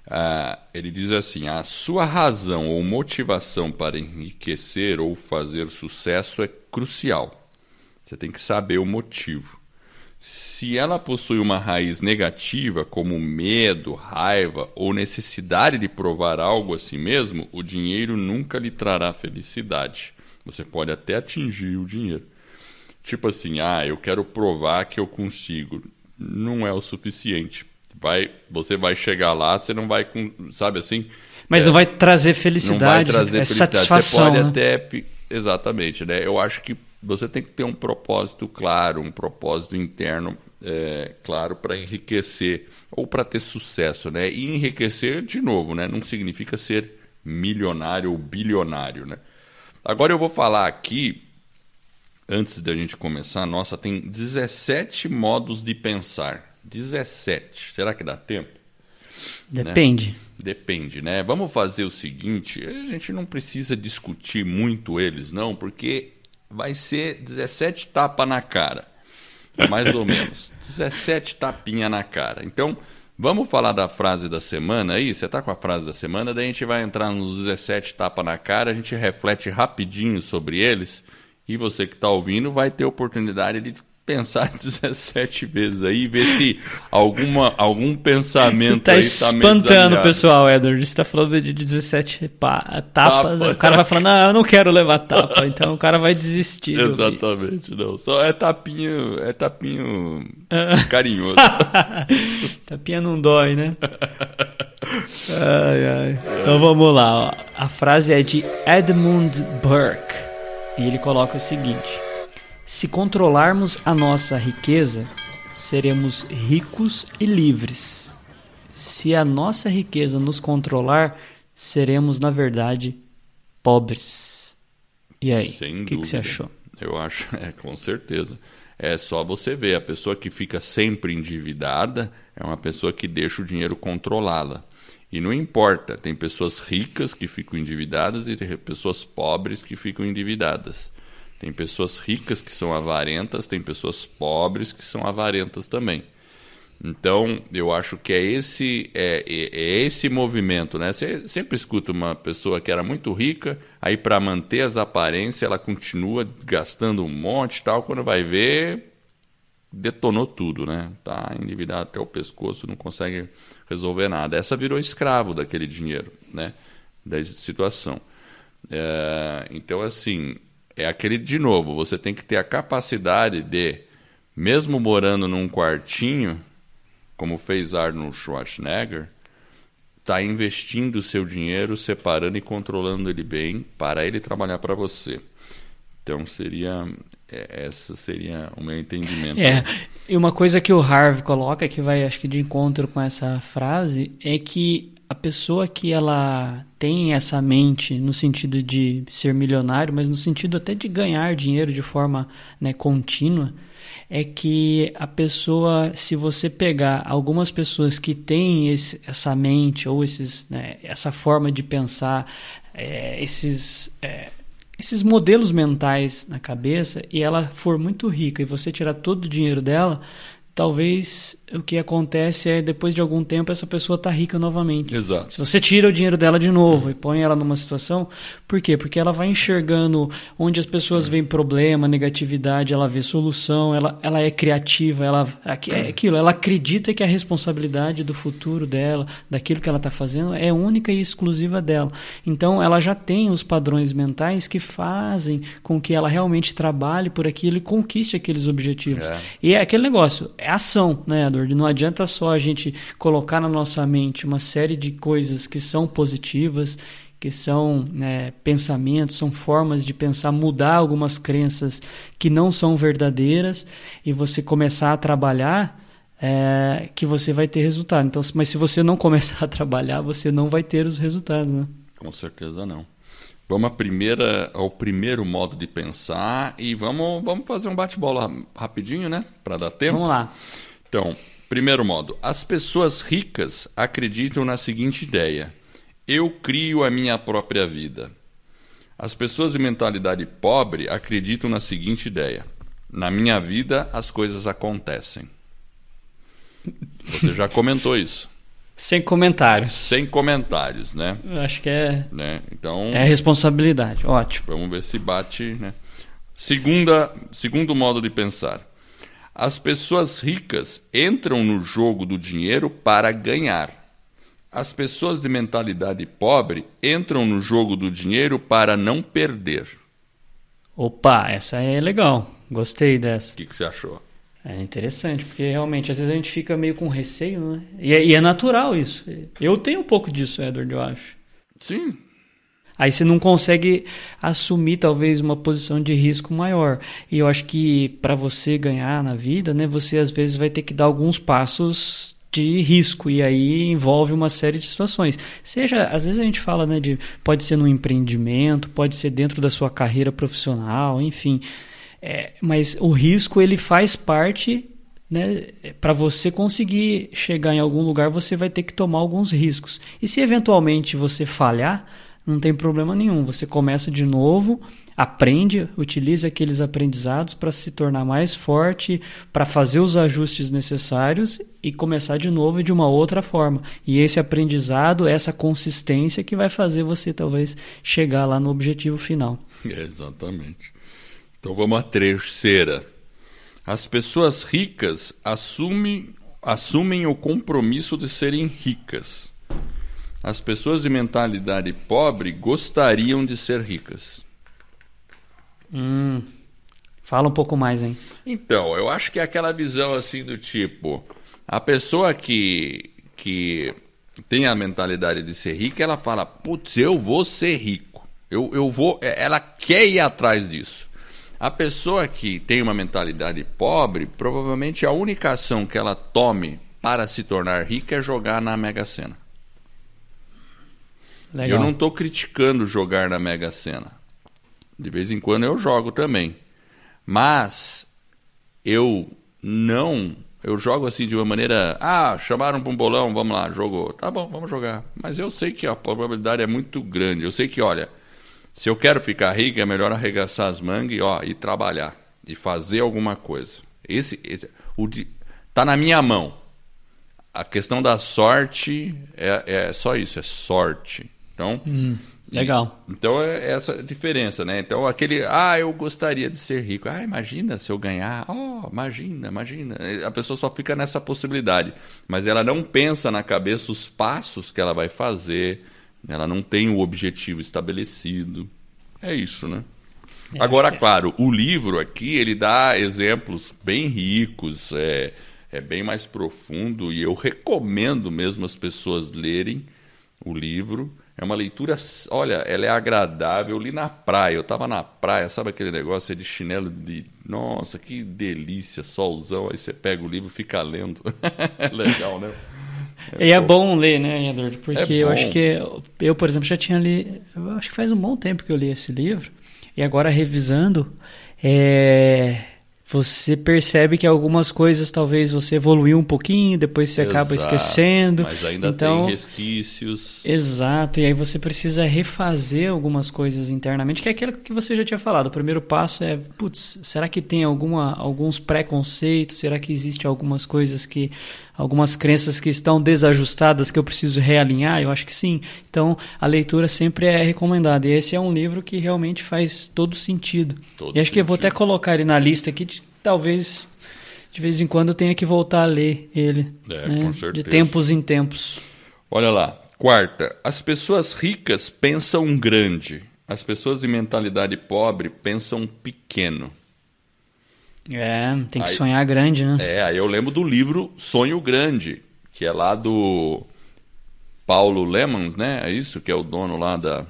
ah, ele diz assim: a sua razão ou motivação para enriquecer ou fazer sucesso é crucial. Você tem que saber o motivo. Se ela possui uma raiz negativa, como medo, raiva ou necessidade de provar algo a si mesmo, o dinheiro nunca lhe trará felicidade. Você pode até atingir o dinheiro. Tipo assim, ah, eu quero provar que eu consigo. Não é o suficiente vai, você vai chegar lá, você não vai com, sabe assim? Mas é, não vai trazer felicidade, não vai trazer é felicidade. satisfação. Você pode né? até exatamente, né? Eu acho que você tem que ter um propósito claro, um propósito interno é, claro para enriquecer ou para ter sucesso, né? E enriquecer de novo, né? Não significa ser milionário ou bilionário, né? Agora eu vou falar aqui antes da gente começar, nossa, tem 17 modos de pensar. 17. Será que dá tempo? Depende. Né? Depende, né? Vamos fazer o seguinte: a gente não precisa discutir muito eles, não, porque vai ser 17 tapas na cara. Mais ou menos. 17 tapinha na cara. Então, vamos falar da frase da semana aí? Você tá com a frase da semana, daí a gente vai entrar nos 17 tapas na cara, a gente reflete rapidinho sobre eles. E você que está ouvindo vai ter oportunidade de pensar 17 vezes aí e ver se alguma, algum pensamento tá aí tá espantando o pessoal, Edward. Você tá falando de 17 tapas. Tapa. O cara vai falar, não, eu não quero levar tapa. Então o cara vai desistir. Exatamente, não. Só é tapinho, é tapinho carinhoso. tapinha não dói, né? ai, ai. Então vamos lá. Ó. A frase é de Edmund Burke. E ele coloca o seguinte. Se controlarmos a nossa riqueza, seremos ricos e livres. Se a nossa riqueza nos controlar, seremos, na verdade, pobres. E aí? O que, que, você achou? Eu acho, é, com certeza. É só você ver, a pessoa que fica sempre endividada é uma pessoa que deixa o dinheiro controlá-la. E não importa, tem pessoas ricas que ficam endividadas e tem pessoas pobres que ficam endividadas. Tem pessoas ricas que são avarentas, tem pessoas pobres que são avarentas também. Então, eu acho que é esse é, é, é esse movimento, né? Você sempre escuta uma pessoa que era muito rica, aí para manter as aparências, ela continua gastando um monte e tal, quando vai ver, detonou tudo, né? Tá endividado até o pescoço, não consegue resolver nada. Essa virou escravo daquele dinheiro, né? Da situação. É, então, assim, é aquele de novo, você tem que ter a capacidade de, mesmo morando num quartinho, como fez Arnold Schwarzenegger, tá investindo o seu dinheiro, separando e controlando ele bem para ele trabalhar para você. Então seria é, essa seria o meu entendimento. É, e uma coisa que o Harvey coloca que vai acho que de encontro com essa frase é que a pessoa que ela tem essa mente no sentido de ser milionário, mas no sentido até de ganhar dinheiro de forma né, contínua, é que a pessoa, se você pegar algumas pessoas que têm esse, essa mente ou esses, né, essa forma de pensar, é, esses, é, esses modelos mentais na cabeça, e ela for muito rica e você tirar todo o dinheiro dela, talvez o que acontece é depois de algum tempo essa pessoa está rica novamente. Exato. Se você tira o dinheiro dela de novo e põe ela numa situação, por quê? Porque ela vai enxergando onde as pessoas veem problema, negatividade, ela vê solução, ela, ela é criativa, ela é aquilo, ela acredita que a responsabilidade do futuro dela, daquilo que ela está fazendo, é única e exclusiva dela. Então ela já tem os padrões mentais que fazem com que ela realmente trabalhe por aquilo e conquiste aqueles objetivos. É. E é aquele negócio, é ação, né, Edward? Não adianta só a gente colocar na nossa mente uma série de coisas que são positivas, que são né, pensamentos, são formas de pensar, mudar algumas crenças que não são verdadeiras e você começar a trabalhar. É, que você vai ter resultado. Então, mas se você não começar a trabalhar, você não vai ter os resultados, né? Com certeza não. Vamos à primeira, ao primeiro modo de pensar e vamos, vamos fazer um bate-bola rapidinho, né? Para dar tempo. Vamos lá. Então, primeiro modo. As pessoas ricas acreditam na seguinte ideia: eu crio a minha própria vida. As pessoas de mentalidade pobre acreditam na seguinte ideia: na minha vida as coisas acontecem. Você já comentou isso. Sem comentários. Sem comentários, né? Eu acho que é. né? Então, É responsabilidade. Ótimo. vamos ver se bate, né? Segunda, segundo modo de pensar. As pessoas ricas entram no jogo do dinheiro para ganhar. As pessoas de mentalidade pobre entram no jogo do dinheiro para não perder. Opa, essa é legal. Gostei dessa. O que, que você achou? É interessante, porque realmente às vezes a gente fica meio com receio, né? E é, e é natural isso. Eu tenho um pouco disso, Edward, eu acho. Sim, Aí você não consegue assumir talvez uma posição de risco maior. E eu acho que para você ganhar na vida, né, você às vezes vai ter que dar alguns passos de risco e aí envolve uma série de situações. Seja, às vezes a gente fala, né, de pode ser no empreendimento, pode ser dentro da sua carreira profissional, enfim. É, mas o risco ele faz parte né, para você conseguir chegar em algum lugar, você vai ter que tomar alguns riscos. E se eventualmente você falhar, não tem problema nenhum. Você começa de novo, aprende, utiliza aqueles aprendizados para se tornar mais forte, para fazer os ajustes necessários e começar de novo de uma outra forma. E esse aprendizado, essa consistência que vai fazer você talvez chegar lá no objetivo final. exatamente. Então vamos à terceira. As pessoas ricas assumem, assumem o compromisso de serem ricas. As pessoas de mentalidade pobre gostariam de ser ricas. Hum, fala um pouco mais, hein? Então, eu acho que é aquela visão assim do tipo, a pessoa que, que tem a mentalidade de ser rica, ela fala, putz, eu vou ser rico. Eu, eu vou. Ela quer ir atrás disso. A pessoa que tem uma mentalidade pobre, provavelmente a única ação que ela tome para se tornar rica é jogar na Mega Sena. Legal. Eu não estou criticando jogar na Mega Sena. De vez em quando eu jogo também. Mas eu não. Eu jogo assim de uma maneira. Ah, chamaram para um bolão, vamos lá, jogou. Tá bom, vamos jogar. Mas eu sei que a probabilidade é muito grande. Eu sei que, olha, se eu quero ficar rico, é melhor arregaçar as mangas e, ó, e trabalhar. E fazer alguma coisa. Esse, esse o de, tá na minha mão. A questão da sorte é, é só isso, é sorte. Então, legal. e- então é essa a diferença, né? Então aquele, ah, eu gostaria de ser rico. Ah, imagina se eu ganhar. Oh, imagina, imagina. A pessoa só fica nessa possibilidade, mas ela não pensa na cabeça os passos que ela vai fazer. Ela não tem o objetivo estabelecido. É isso, né? É, Agora, que- claro, o livro aqui ele dá exemplos bem ricos, é, é bem mais profundo e eu recomendo mesmo as pessoas lerem o livro. É uma leitura, olha, ela é agradável. Eu li na praia, eu estava na praia, sabe aquele negócio de chinelo de. Nossa, que delícia, solzão. Aí você pega o livro e fica lendo. é legal, né? E é bom ler, né, Edward? Porque É eu acho que eu, por exemplo, já tinha lido. Eu acho que faz um bom tempo que eu li esse livro. E agora revisando, é, você percebe que algumas coisas talvez você evoluiu um pouquinho, depois você acaba Exato, esquecendo. Mas ainda então, tem resquícios. Exato, e aí você precisa refazer algumas coisas internamente, que é aquilo que você já tinha falado. O primeiro passo é, putz, será que tem alguma, alguns preconceitos? Será que existe algumas coisas que, algumas crenças que estão desajustadas que eu preciso realinhar? Eu acho que sim. Então, a leitura sempre é recomendada. E esse é um livro que realmente faz todo sentido. Todo e acho que eu vou até sentido. colocar ele na lista aqui, de- talvez de vez em quando eu tenha que voltar a ler ele. É, né? com De certeza. tempos em tempos. Olha lá. Quarta, as pessoas ricas pensam grande. As pessoas de mentalidade pobre pensam pequeno. É, tem que Aí- sonhar grande, né? É, aí eu lembro do livro Sonho Grande, que é lá do Paulo Lemons, né? É isso que é o dono lá da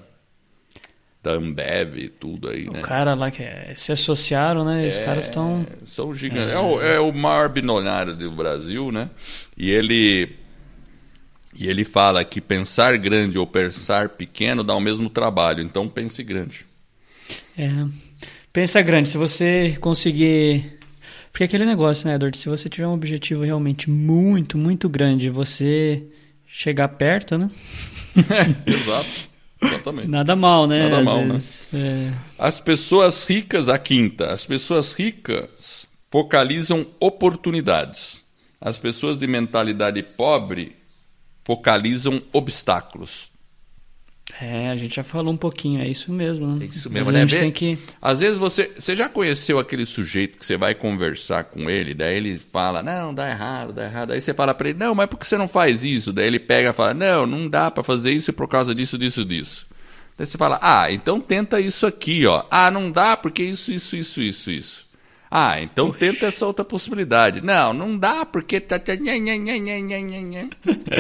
da Ambev e tudo aí, né? O cara lá que é- se associaram, né? Os caras estão. São gigantes. É. o, é o maior bilionário do Brasil, né? E ele E ele fala que pensar grande ou pensar pequeno dá o mesmo trabalho, então pense grande. É. Pensa grande, se você conseguir. Porque é aquele negócio, né, Edward? Se você tiver um objetivo realmente muito, muito grande, você chegar perto, né? Exato. Exatamente. Nada mal, né? Nada Às mal, né? vezes, é. As pessoas ricas, a quinta, as pessoas ricas focalizam oportunidades. As pessoas de mentalidade pobre focalizam obstáculos. É, a gente já falou um pouquinho, é isso mesmo. Né? É isso mesmo, né? A gente tem que. Às vezes você, você já conheceu aquele sujeito que você vai conversar com ele, daí ele fala, não, dá errado, dá errado. Aí você fala pra ele, não, mas por que você não faz isso? Daí ele pega e fala, não, não dá pra fazer isso por causa disso, disso, disso. Daí você fala, ah, então tenta isso aqui, ó. Ah, não dá porque isso, isso, isso, isso, isso. Ah, então tenta essa outra possibilidade. Não, não dá porque tá. tá-.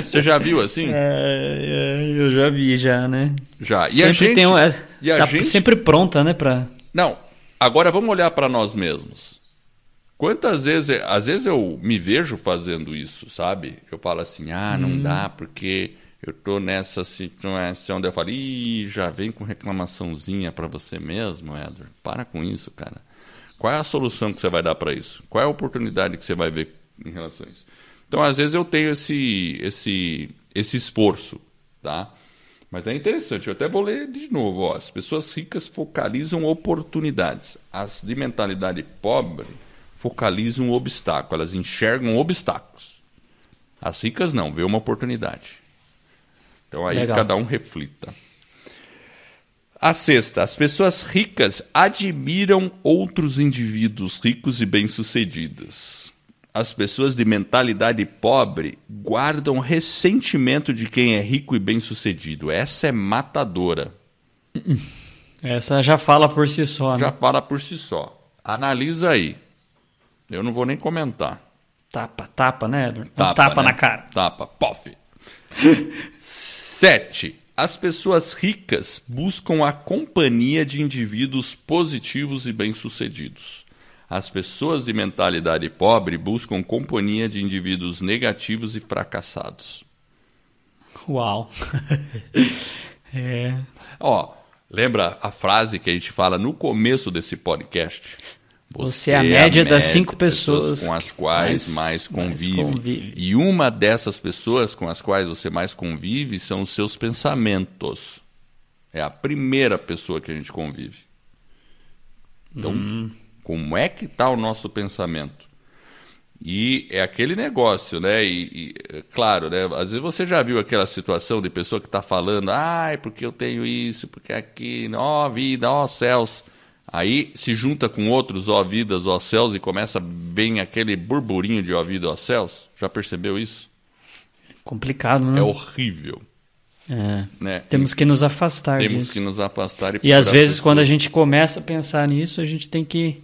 Você já viu assim? É, é, eu já vi, já, né? Já. E sempre a gente, tem um, é, e a tá gente sempre pronta, né? Pra... Não, agora vamos olhar para nós mesmos. Quantas vezes, às vezes eu me vejo fazendo isso, sabe? Eu falo assim, ah, não dá porque eu tô nessa situação. Daí eu falo, ih, já vem com reclamaçãozinha para você mesmo, Edward. Para com isso, cara. Qual é a solução que você vai dar para isso? Qual é a oportunidade que você vai ver em relação a isso? Então, às vezes eu tenho esse, esse, esse esforço, tá? Mas é interessante, eu até vou ler de novo. Ó. As pessoas ricas focalizam oportunidades. As de mentalidade pobre focalizam obstáculos. Elas enxergam obstáculos. As ricas não, vê uma oportunidade. Então aí Legal. cada um reflita. A sexta, as pessoas ricas admiram outros indivíduos ricos e bem-sucedidos. As pessoas de mentalidade pobre guardam ressentimento de quem é rico e bem-sucedido. Essa é matadora. Essa já fala por si só, né? Já fala por si só. Analisa aí. Eu não vou nem comentar. Tapa, tapa, né, Edward? Um tapa né? na cara. Tapa, pof. Sete. As pessoas ricas buscam a companhia de indivíduos positivos e bem-sucedidos. As pessoas de mentalidade pobre buscam companhia de indivíduos negativos e fracassados. Uau. é. Ó, lembra a frase que a gente fala no começo desse podcast? Você é a média das cinco pessoas com as quais mais- mais, mais convive. convive. E uma dessas pessoas com as quais você mais convive são os seus pensamentos. É a primeira pessoa que a gente convive. Então, Hum. como é que está o nosso pensamento? E é aquele negócio, né? E, e, é claro, né? Às vezes você já viu aquela situação de pessoa que está falando, ai, porque eu tenho isso, porque aqui, ó vida, ó céus. Aí se junta com outros, ó vidas, ó céus, e começa bem aquele burburinho de ó vida, ó céus. Já percebeu isso? Complicado, né? É horrível, É. né? Temos que nos afastar Temos disso. que nos afastar e E às vezes, quando a gente começa a pensar nisso, a gente tem que.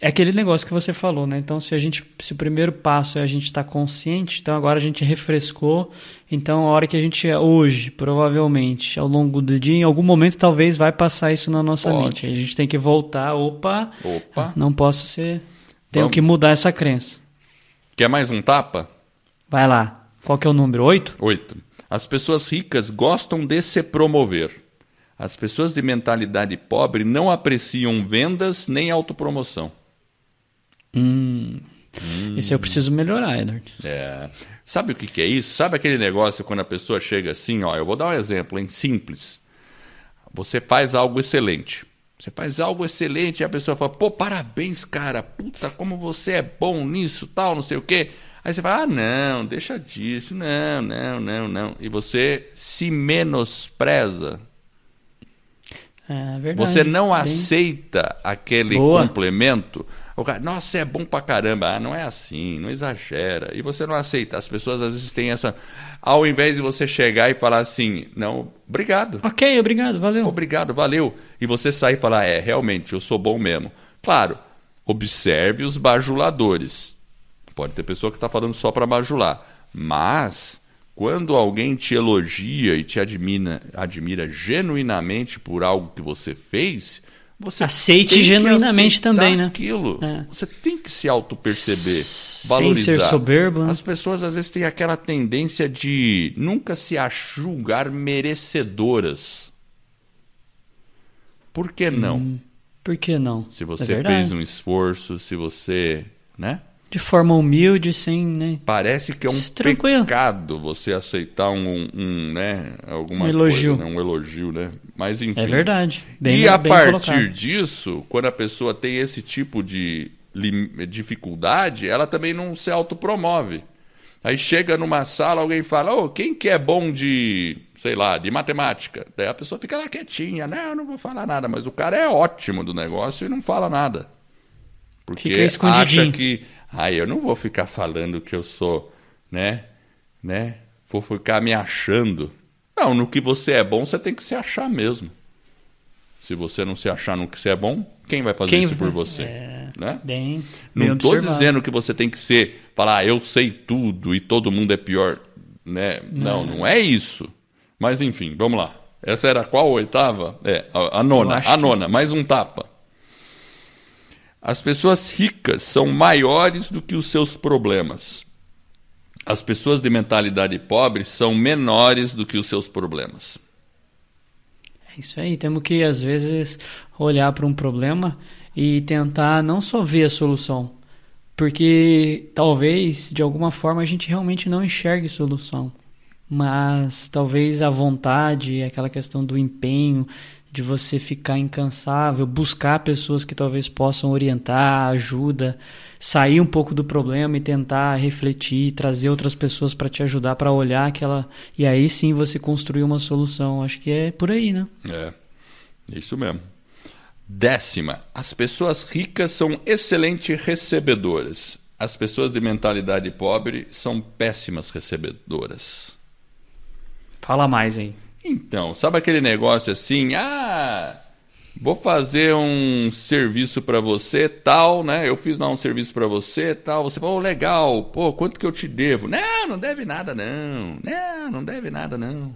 É aquele negócio que você falou, né? Então, se a gente, se o primeiro passo é a gente estar consciente, então agora a gente refrescou. Então, a hora que a gente hoje, provavelmente, ao longo do dia, em algum momento, talvez vai passar isso na nossa Pode. mente. A gente tem que voltar. Opa, Opa. não posso ser. Tenho Vamos. que mudar essa crença. Quer mais um tapa? Vai lá. Qual que é o número? Oito? Oito. As pessoas ricas gostam de se promover. As pessoas de mentalidade pobre não apreciam vendas nem autopromoção. Hum. Esse eu preciso melhorar, Edward. É. Sabe o que, que é isso? Sabe aquele negócio quando a pessoa chega assim, ó, eu vou dar um exemplo, hein? Simples. Você faz algo excelente. Você faz algo excelente e a pessoa fala, pô, parabéns, cara, puta, como você é bom nisso, tal, não sei o quê. Aí você fala, ah, não, deixa disso, não, não, não, não. E você se menospreza. É verdade. Você não Bem- aceita aquele Boa. complemento. O cara, nossa, é bom pra caramba. Ah, não é assim, não exagera. E você não aceita. As pessoas às vezes têm essa. Ao invés de você chegar e falar assim, não, obrigado. Ok, obrigado, valeu. Obrigado, valeu. E você sair e falar, é, realmente, eu sou bom mesmo. Claro, observe os bajuladores. Pode ter pessoa que está falando só para bajular. Mas, quando alguém te elogia e te admira, admira genuinamente por algo que você fez, Você Aceite genuinamente também, né? Aquilo. É. Você tem que se auto-perceber, Sem valorizar. ser soberbo. né? As pessoas às vezes têm aquela tendência de nunca se julgar merecedoras. Por que não? Por que não? Se É você verdade. fez um esforço, se você, né? De forma humilde, sem, né? Parece que é um Tranquilo. pecado você aceitar um, um, né, alguma Um elogio. coisa, né, um elogio, né? Mas enfim. É verdade. Bem, e a partir colocado. disso, quando a pessoa tem esse tipo de dificuldade, ela também não se autopromove. Aí chega numa sala, alguém fala, ô, quem que é bom de, sei lá, de matemática? Daí a pessoa fica lá quietinha, não, eu não vou falar nada, mas o cara é ótimo do negócio e não fala nada. Porque acha que, ah, eu não vou ficar falando que eu sou, né, né, vou ficar me achando. Não, no que você é bom, você tem que se achar mesmo. Se você não se achar no que você é bom, quem vai fazer Quem isso por você? é. Né? Bem, Não estou dizendo que você tem que ser, falar, ah, eu sei tudo e todo mundo é pior. Né? Não, não é isso. Mas enfim, vamos lá. Essa era qual a oitava? É, a, a nona. A que- nona, mais um tapa. As pessoas ricas são maiores do que os seus problemas. As pessoas de mentalidade pobre são menores do que os seus problemas. É isso aí, temos que às vezes olhar para um problema e tentar não só ver a solução, porque talvez de alguma forma a gente realmente não enxergue solução, mas talvez a vontade, aquela questão do empenho, de você ficar incansável, buscar pessoas que talvez possam orientar, ajuda, sair um pouco do problema e tentar refletir, trazer outras pessoas para te ajudar para olhar aquela e aí sim você construir uma solução. Acho que é por aí, né? É, isso mesmo. Décima, as pessoas ricas são excelentes recebedoras. As pessoas de mentalidade pobre são péssimas recebedoras. Fala mais aí. Então, sabe aquele negócio assim, ah, vou fazer um serviço para você, tal, né? Eu fiz lá um serviço para você, tal. Você falou, oh, legal, pô, quanto que eu te devo? Não, não deve nada não. Não, não deve nada não.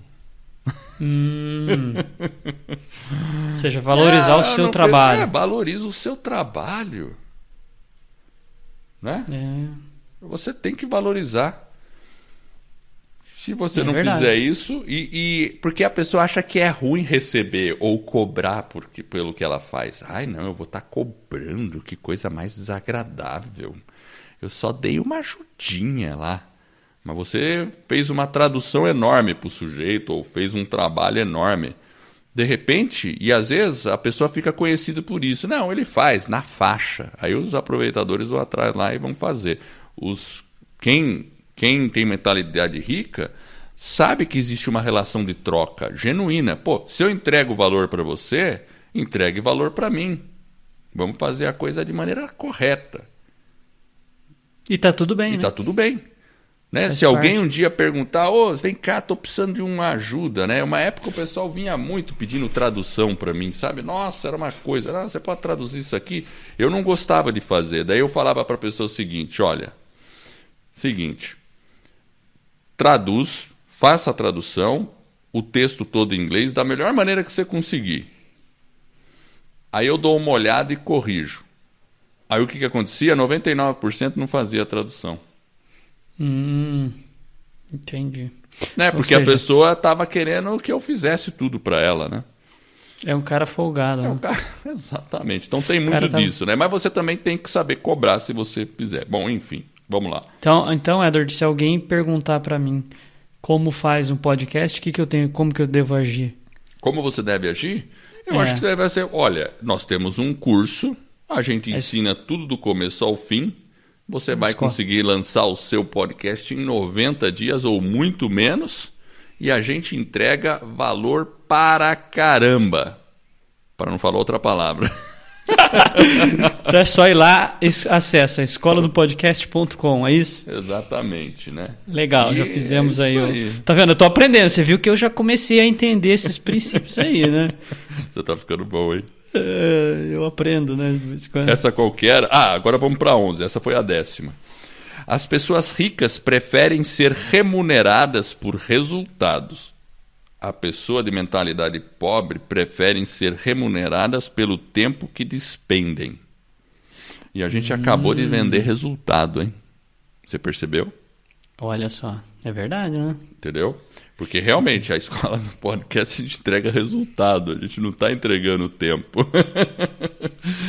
Hum. Ou seja, valorizar Ah, o seu não trabalho. É, valoriza o seu trabalho. Né? É. Você tem que valorizar. Se você É não verdade. fizer isso, e, e- porque a pessoa acha que é ruim receber ou cobrar porque, pelo que ela faz. Ai, não, eu vou estar cobrando, que coisa mais desagradável. Eu só dei uma ajudinha lá. Mas você fez uma tradução enorme para o sujeito, ou fez um trabalho enorme. De repente, e às vezes a pessoa fica conhecida por isso. Não, ele faz na faixa. Aí os aproveitadores vão atrás lá e vão fazer. Os quem quem tem mentalidade rica sabe que existe uma relação de troca genuína. Pô, se eu entrego valor para você, entregue valor para mim. Vamos fazer a coisa de maneira correta. E tá tudo bem, E né? tá tudo bem. Né? Faz Se alguém parte. um dia perguntar, ô, vem cá, tô precisando de uma ajuda, né? Uma época o pessoal vinha muito pedindo tradução para mim, sabe? Nossa, era uma coisa, "Ah, você pode traduzir isso aqui? Eu não gostava de fazer. Daí eu falava para a pessoa o seguinte, olha, seguinte, traduz, faça a tradução, o texto todo em inglês da melhor maneira que você conseguir. Aí eu dou uma olhada e corrijo. Aí o que, que acontecia? 99% não fazia a tradução. Hum, entendi. Né? Ou Porque a seja- pessoa estava querendo que eu fizesse tudo para ela, né? É um cara folgado. É né? o cara- Exatamente. Então tem muito tá- disso, né? Mas você também tem que saber cobrar se você fizer. Bom, enfim, vamos lá. Então, então, Edward, se alguém perguntar pra mim como faz um podcast, o que, que eu tenho, como que eu devo agir? Como você deve agir? Eu É. acho que você deve ser, olha, nós temos um curso, a gente É- ensina tudo do começo ao fim. Você vai Escola. conseguir lançar o seu podcast em 90 dias ou muito menos, e a gente entrega valor para caramba. Para não falar outra palavra. Então é só ir lá, es- acessa escoladopodcast.com, é isso? Exatamente, né? Legal, E já é fizemos isso aí, o- aí. Tá vendo? Eu tô aprendendo. Você viu que eu já comecei a entender esses princípios aí, né? Você tá ficando bom, hein? É, Eu aprendo, né? Essa qualquer. Ah, agora vamos para 11. Essa foi a décima. As pessoas ricas preferem ser remuneradas por resultados. A pessoa de mentalidade pobre preferem ser remuneradas pelo tempo que despendem. E a gente hum. acabou de vender resultado, hein? Você percebeu? Olha só, é verdade, né? Entendeu? Porque realmente a escola do podcast a entrega resultado, a gente não está entregando tempo.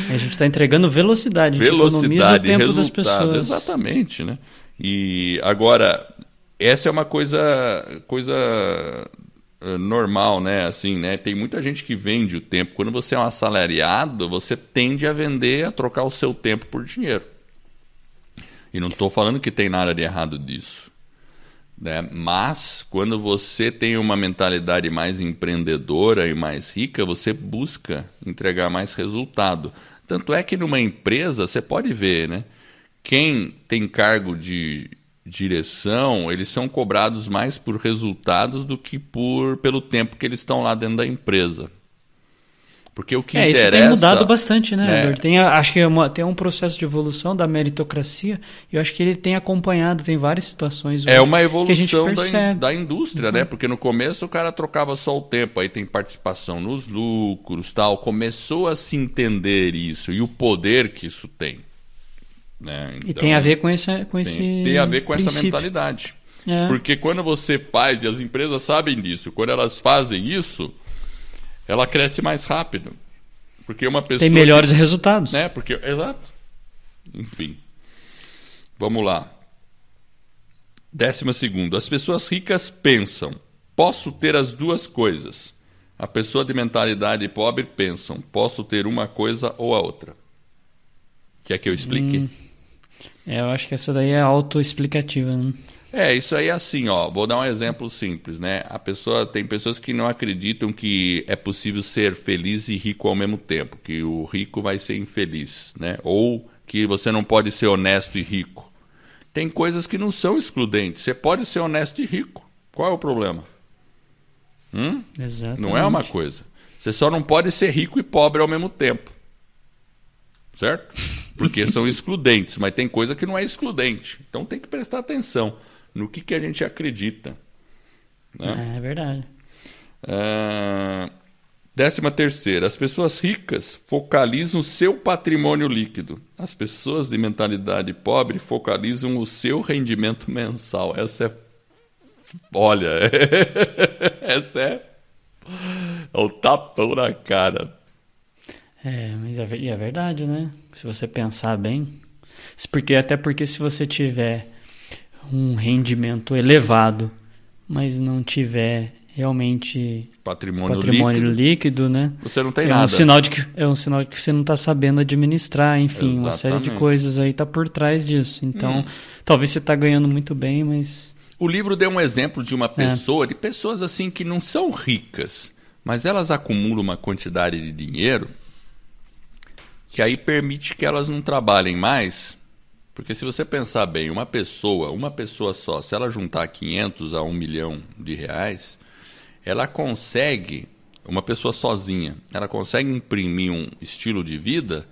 a gente está entregando velocidade, velocidade, tempo resultado, das pessoas. Exatamente, né? E agora essa é uma coisa coisa normal, né? Assim, né? Tem muita gente que vende o tempo. Quando você é um assalariado, você tende a vender, a trocar o seu tempo por dinheiro. E não estou falando que tem nada de errado disso. Né? Mas, quando você tem uma mentalidade mais empreendedora e mais rica, você busca entregar mais resultado. Tanto é que numa empresa, você pode ver, né? Quem tem cargo de direção, eles são cobrados mais por resultados do que por pelo tempo que eles estão lá dentro da empresa. Porque o que é, interessa. Isso tem mudado bastante, né, né? Tem, acho que é uma, tem um processo de evolução da meritocracia e eu acho que ele tem acompanhado, tem várias situações. É uma evolução da, in, da indústria, uhum. né? Porque no começo o cara trocava só o tempo, aí tem participação nos lucros tal. Começou a se entender isso e o poder que isso tem. Né? Então, e tem a ver com, essa, com esse. Tem, tem a ver com princípio. essa mentalidade. É. Porque quando você faz, e as empresas sabem disso, quando elas fazem isso ela cresce mais rápido. Porque uma pessoa. Tem melhores que, resultados. Né? Porque, exato. Enfim. Vamos lá. Décima segunda. As pessoas ricas pensam: posso ter as duas coisas. A pessoa de mentalidade pobre pensam: posso ter uma coisa ou a outra. Quer que eu explique? Hum, é, eu acho que essa daí é autoexplicativa. Né? É, isso aí é assim, ó. Vou dar um exemplo simples, né? A pessoa tem pessoas que não acreditam que é possível ser feliz e rico ao mesmo tempo, que o rico vai ser infeliz, né? Ou que você não pode ser honesto e rico. Tem coisas que não são excludentes. Você pode ser honesto e rico. Qual é o problema? Hum? Exatamente. Não é uma coisa. Você só não pode ser rico e pobre ao mesmo tempo. Certo? Porque são excludentes, mas tem coisa que não é excludente. Então tem que prestar atenção no que, que a gente acredita. Né? É, é verdade. Uh, décima terceira, as pessoas ricas focalizam o seu patrimônio líquido. As pessoas de mentalidade pobre focalizam o seu rendimento mensal. Essa é. Olha, essa é. É o tapão na cara. É, mas é, é verdade, né? Se você pensar bem. Porque, até porque se você tiver um rendimento elevado, mas não tiver realmente patrimônio, patrimônio líquido, líquido, né? Você não tem é nada. Um sinal de que, é um sinal de que você não está sabendo administrar, enfim, Exatamente. uma série de coisas aí está por trás disso. Então, hum. talvez você está ganhando muito bem, mas... O livro deu um exemplo de uma é. pessoa, é. de pessoas assim que não são ricas, mas elas acumulam uma quantidade de dinheiro que aí permite que elas não trabalhem mais porque se você pensar bem, uma pessoa, uma pessoa só, se ela juntar 500 a 1 milhão de reais, ela consegue, uma pessoa sozinha, ela consegue imprimir um estilo de vida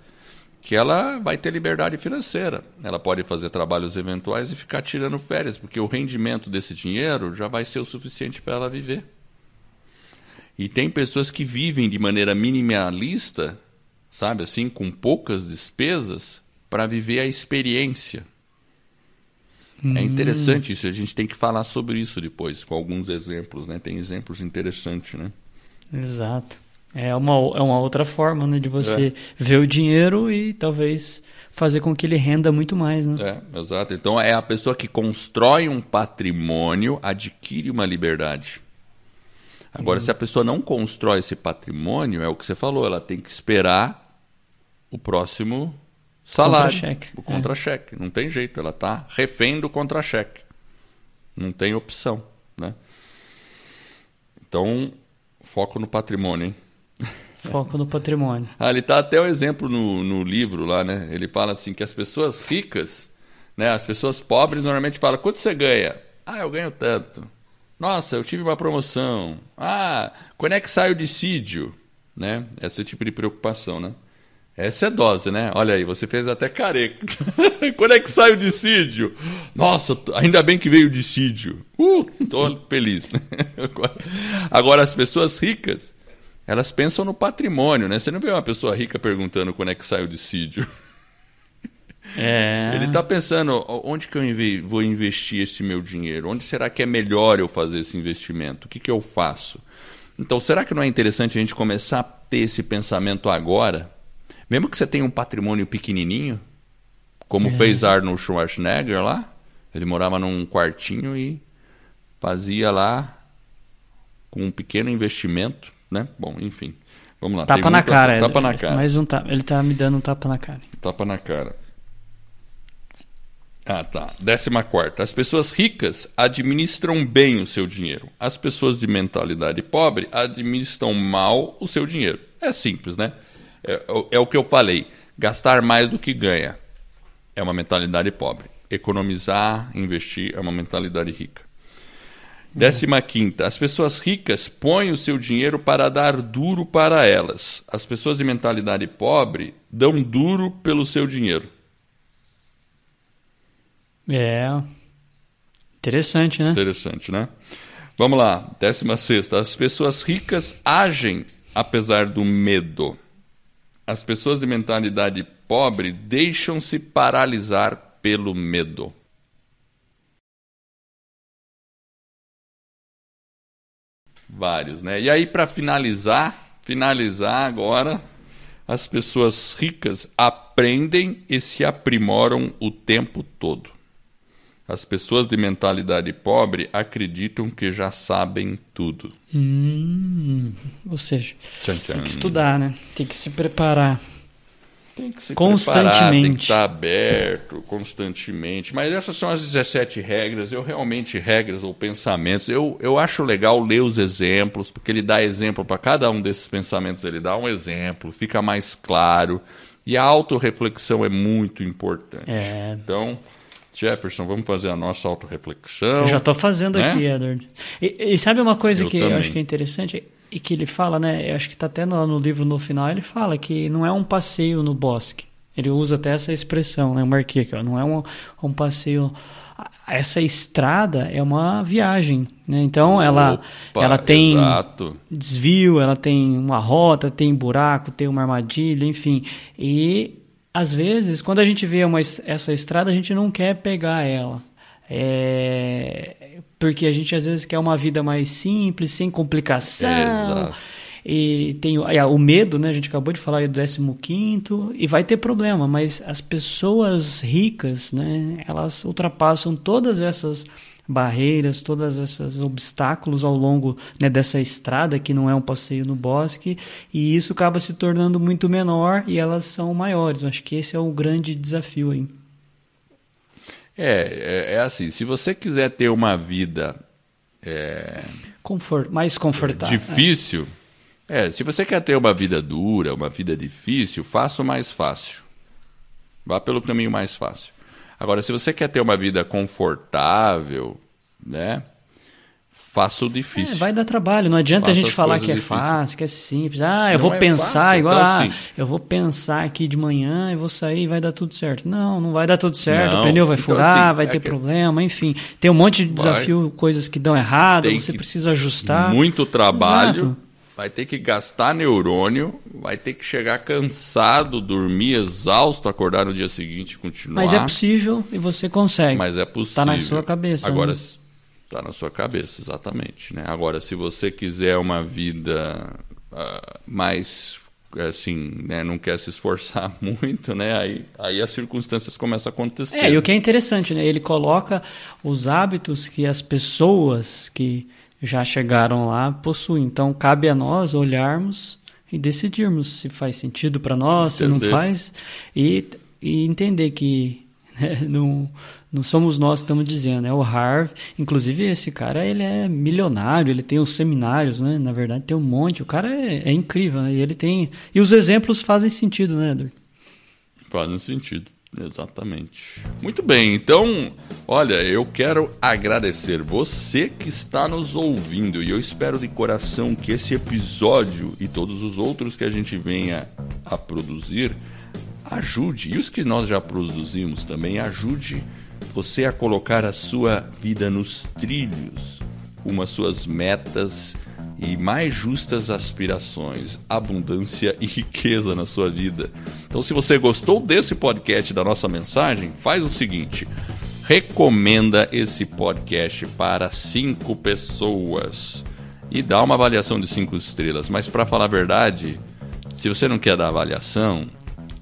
que ela vai ter liberdade financeira. Ela pode fazer trabalhos eventuais e ficar tirando férias, porque o rendimento desse dinheiro já vai ser o suficiente para ela viver. E tem pessoas que vivem de maneira minimalista, sabe assim, com poucas despesas, para viver a experiência. É hum. É interessante isso, a gente tem que falar sobre isso depois, com alguns exemplos, né? Tem exemplos interessantes, né? Exato. É uma, é uma outra forma né, de você é. ver o dinheiro e talvez fazer com que ele renda muito mais. Né? É, exato. Então é a pessoa que constrói um patrimônio, adquire uma liberdade. Agora, hum. se a pessoa não constrói esse patrimônio, é o que você falou, ela tem que esperar o próximo salário. Contra-cheque. O contra-cheque. É. Não tem jeito, ela está refém do contra-cheque. Não tem opção. Né? Então, foco no patrimônio, hein? Foco no patrimônio. ah, ele tá até o um exemplo no, no livro lá, né? Ele fala assim que as pessoas ricas, né? As pessoas pobres normalmente falam, quanto você ganha? Ah, eu ganho tanto. Nossa, eu tive uma promoção. Ah, quando é que sai o dissídio? Né? Esse tipo de preocupação, né? Essa é dose, né? Olha aí, você fez até careca. Quando é que sai o dissídio? Nossa, ainda bem que veio o dissídio. Uh, tô feliz. Agora, as pessoas ricas, elas pensam no patrimônio, né? Você não vê uma pessoa rica perguntando quando é que sai o dissídio. É. Ele está pensando, onde que eu vou investir esse meu dinheiro? Onde será que é melhor eu fazer esse investimento? O que, que eu faço? Então, será que não é interessante a gente começar a ter esse pensamento agora? Mesmo que você tenha um patrimônio pequenininho, como é. fez Arnold Schwarzenegger lá, ele morava num quartinho e fazia lá com um pequeno investimento, né? Bom, enfim. Vamos lá. Tapa na cara. Tapa na cara. Mais um tapa. Ele tá me dando um tapa na cara. Tapa na cara. Ah, tá. Décima quarta. As pessoas ricas administram bem o seu dinheiro. As pessoas de mentalidade pobre administram mal o seu dinheiro. É simples, né? É, é, é, o que eu falei. Gastar mais do que ganha é uma mentalidade pobre. Economizar, investir é uma mentalidade rica. Décima quinta, as pessoas ricas põem o seu dinheiro para dar duro para elas. As pessoas de mentalidade pobre dão duro pelo seu dinheiro. É. Interessante, né? Interessante, né? Vamos lá. Décima sexta. As pessoas ricas agem apesar do medo. As pessoas de mentalidade pobre deixam-se paralisar pelo medo. Vários, né? E aí, para finalizar, finalizar agora, as pessoas ricas aprendem e se aprimoram o tempo todo. As pessoas de mentalidade pobre acreditam que já sabem tudo. Hum, ou seja, tchan, tchan. tem que estudar, né? Tem que se preparar. Tem que se constantemente. Preparar, tem que estar aberto constantemente. Mas essas são as 17 regras. Eu realmente, regras ou pensamentos, eu, eu acho legal ler os exemplos, porque ele dá exemplo para cada um desses pensamentos, ele dá um exemplo, fica mais claro. E a autorreflexão é muito importante. É. Então. Jefferson, vamos fazer a nossa autorreflexão. Eu já estou fazendo né? aqui, Edward. E, e, sabe uma coisa eu que também. eu acho que é interessante? E que ele fala, né? Eu acho que está até no, no, livro no final, ele fala que não é um passeio no bosque. Ele usa até essa expressão, né? Eu marquei aqui, ó, não é um, um passeio. Essa estrada é uma viagem, né? Então Opa, ela, ela tem exato. desvio, ela tem uma rota, tem buraco, tem uma armadilha, enfim. E às vezes, quando a gente vê uma, essa estrada, a gente não quer pegar ela. É, porque a gente às vezes quer uma vida mais simples, sem complicação. É, e tem o medo, né? A gente acabou de falar do 15 e vai ter problema, mas as pessoas ricas, né? Elas ultrapassam todas essas barreiras, todos esses obstáculos ao longo né, dessa estrada que não é um passeio no bosque e isso acaba se tornando muito menor e elas são maiores. acho que esse é o grande desafio aí. É, é, é assim, se você quiser ter uma vida é, Confort, mais confortável. Difícil. É. é, se você quer ter uma vida dura, uma vida difícil, faça o mais fácil. Vá pelo caminho mais fácil. Agora, se você quer ter uma vida confortável, né? Faça o difícil. É, vai dar trabalho. Não adianta Faça a gente falar que é difíceis. fácil, que é simples. Ah, eu não vou é pensar fácil, igual. Então, ah, assim, eu vou pensar aqui de manhã e vou sair e vai dar tudo certo. Não, não vai dar tudo certo. Não, o pneu vai então, furar, assim, vai é ter que... problema, enfim. Tem um monte de desafio, vai. coisas que dão errado, Tem você precisa ajustar. Muito trabalho. Exato vai ter que gastar neurônio, vai ter que chegar cansado, dormir exausto, acordar no dia seguinte e continuar. Mas é possível e você consegue. Mas é possível. Está na sua cabeça. Agora está né? na sua cabeça, exatamente. Né? Agora, se você quiser uma vida uh, mais assim, né, não quer se esforçar muito, né, aí, aí as circunstâncias começam a acontecer. É, e o que é interessante, né, ele coloca os hábitos que as pessoas que já chegaram lá possuem. Então, cabe a nós olharmos e decidirmos se faz sentido para nós, entender. se não faz, e, e entender que né, não, não somos nós que estamos dizendo, é o Harv. Inclusive, esse cara ele é milionário, ele tem os seminários, né? Na verdade, tem um monte. O cara é, é incrível, né? E ele tem. E os exemplos fazem sentido, né, Edward? Fazem sentido. Exatamente. Muito bem, então, olha, eu quero agradecer você que está nos ouvindo e eu espero de coração que esse episódio e todos os outros que a gente venha a produzir ajude, e os que nós já produzimos também, ajude você a colocar a sua vida nos trilhos, as suas metas e mais justas aspirações, abundância e riqueza na sua vida. Então, se você gostou desse podcast da nossa mensagem, faz o seguinte: recomenda esse podcast para cinco pessoas e dá uma avaliação de cinco estrelas. Mas para falar a verdade, se você não quer dar avaliação,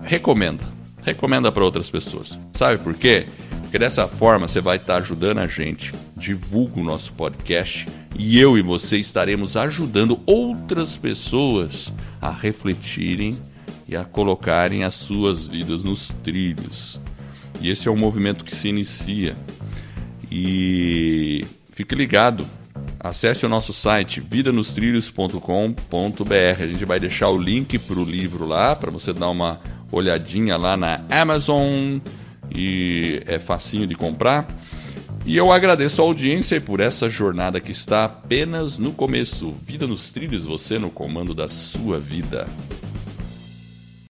recomenda. Recomenda para outras pessoas. Sabe por quê? Porque dessa forma você vai estar ajudando a gente. Divulga o nosso podcast e eu e você estaremos ajudando outras pessoas a refletirem e a colocarem as suas vidas nos trilhos. E esse é um movimento que se inicia. E fique ligado. Acesse o nosso site vidanostrilhos.com.br. A gente vai deixar o link para o livro lá para você dar uma olhadinha lá na Amazon e é facinho de comprar. E eu agradeço a audiência por essa jornada que está apenas no começo. Vida nos trilhos, você no comando da sua vida.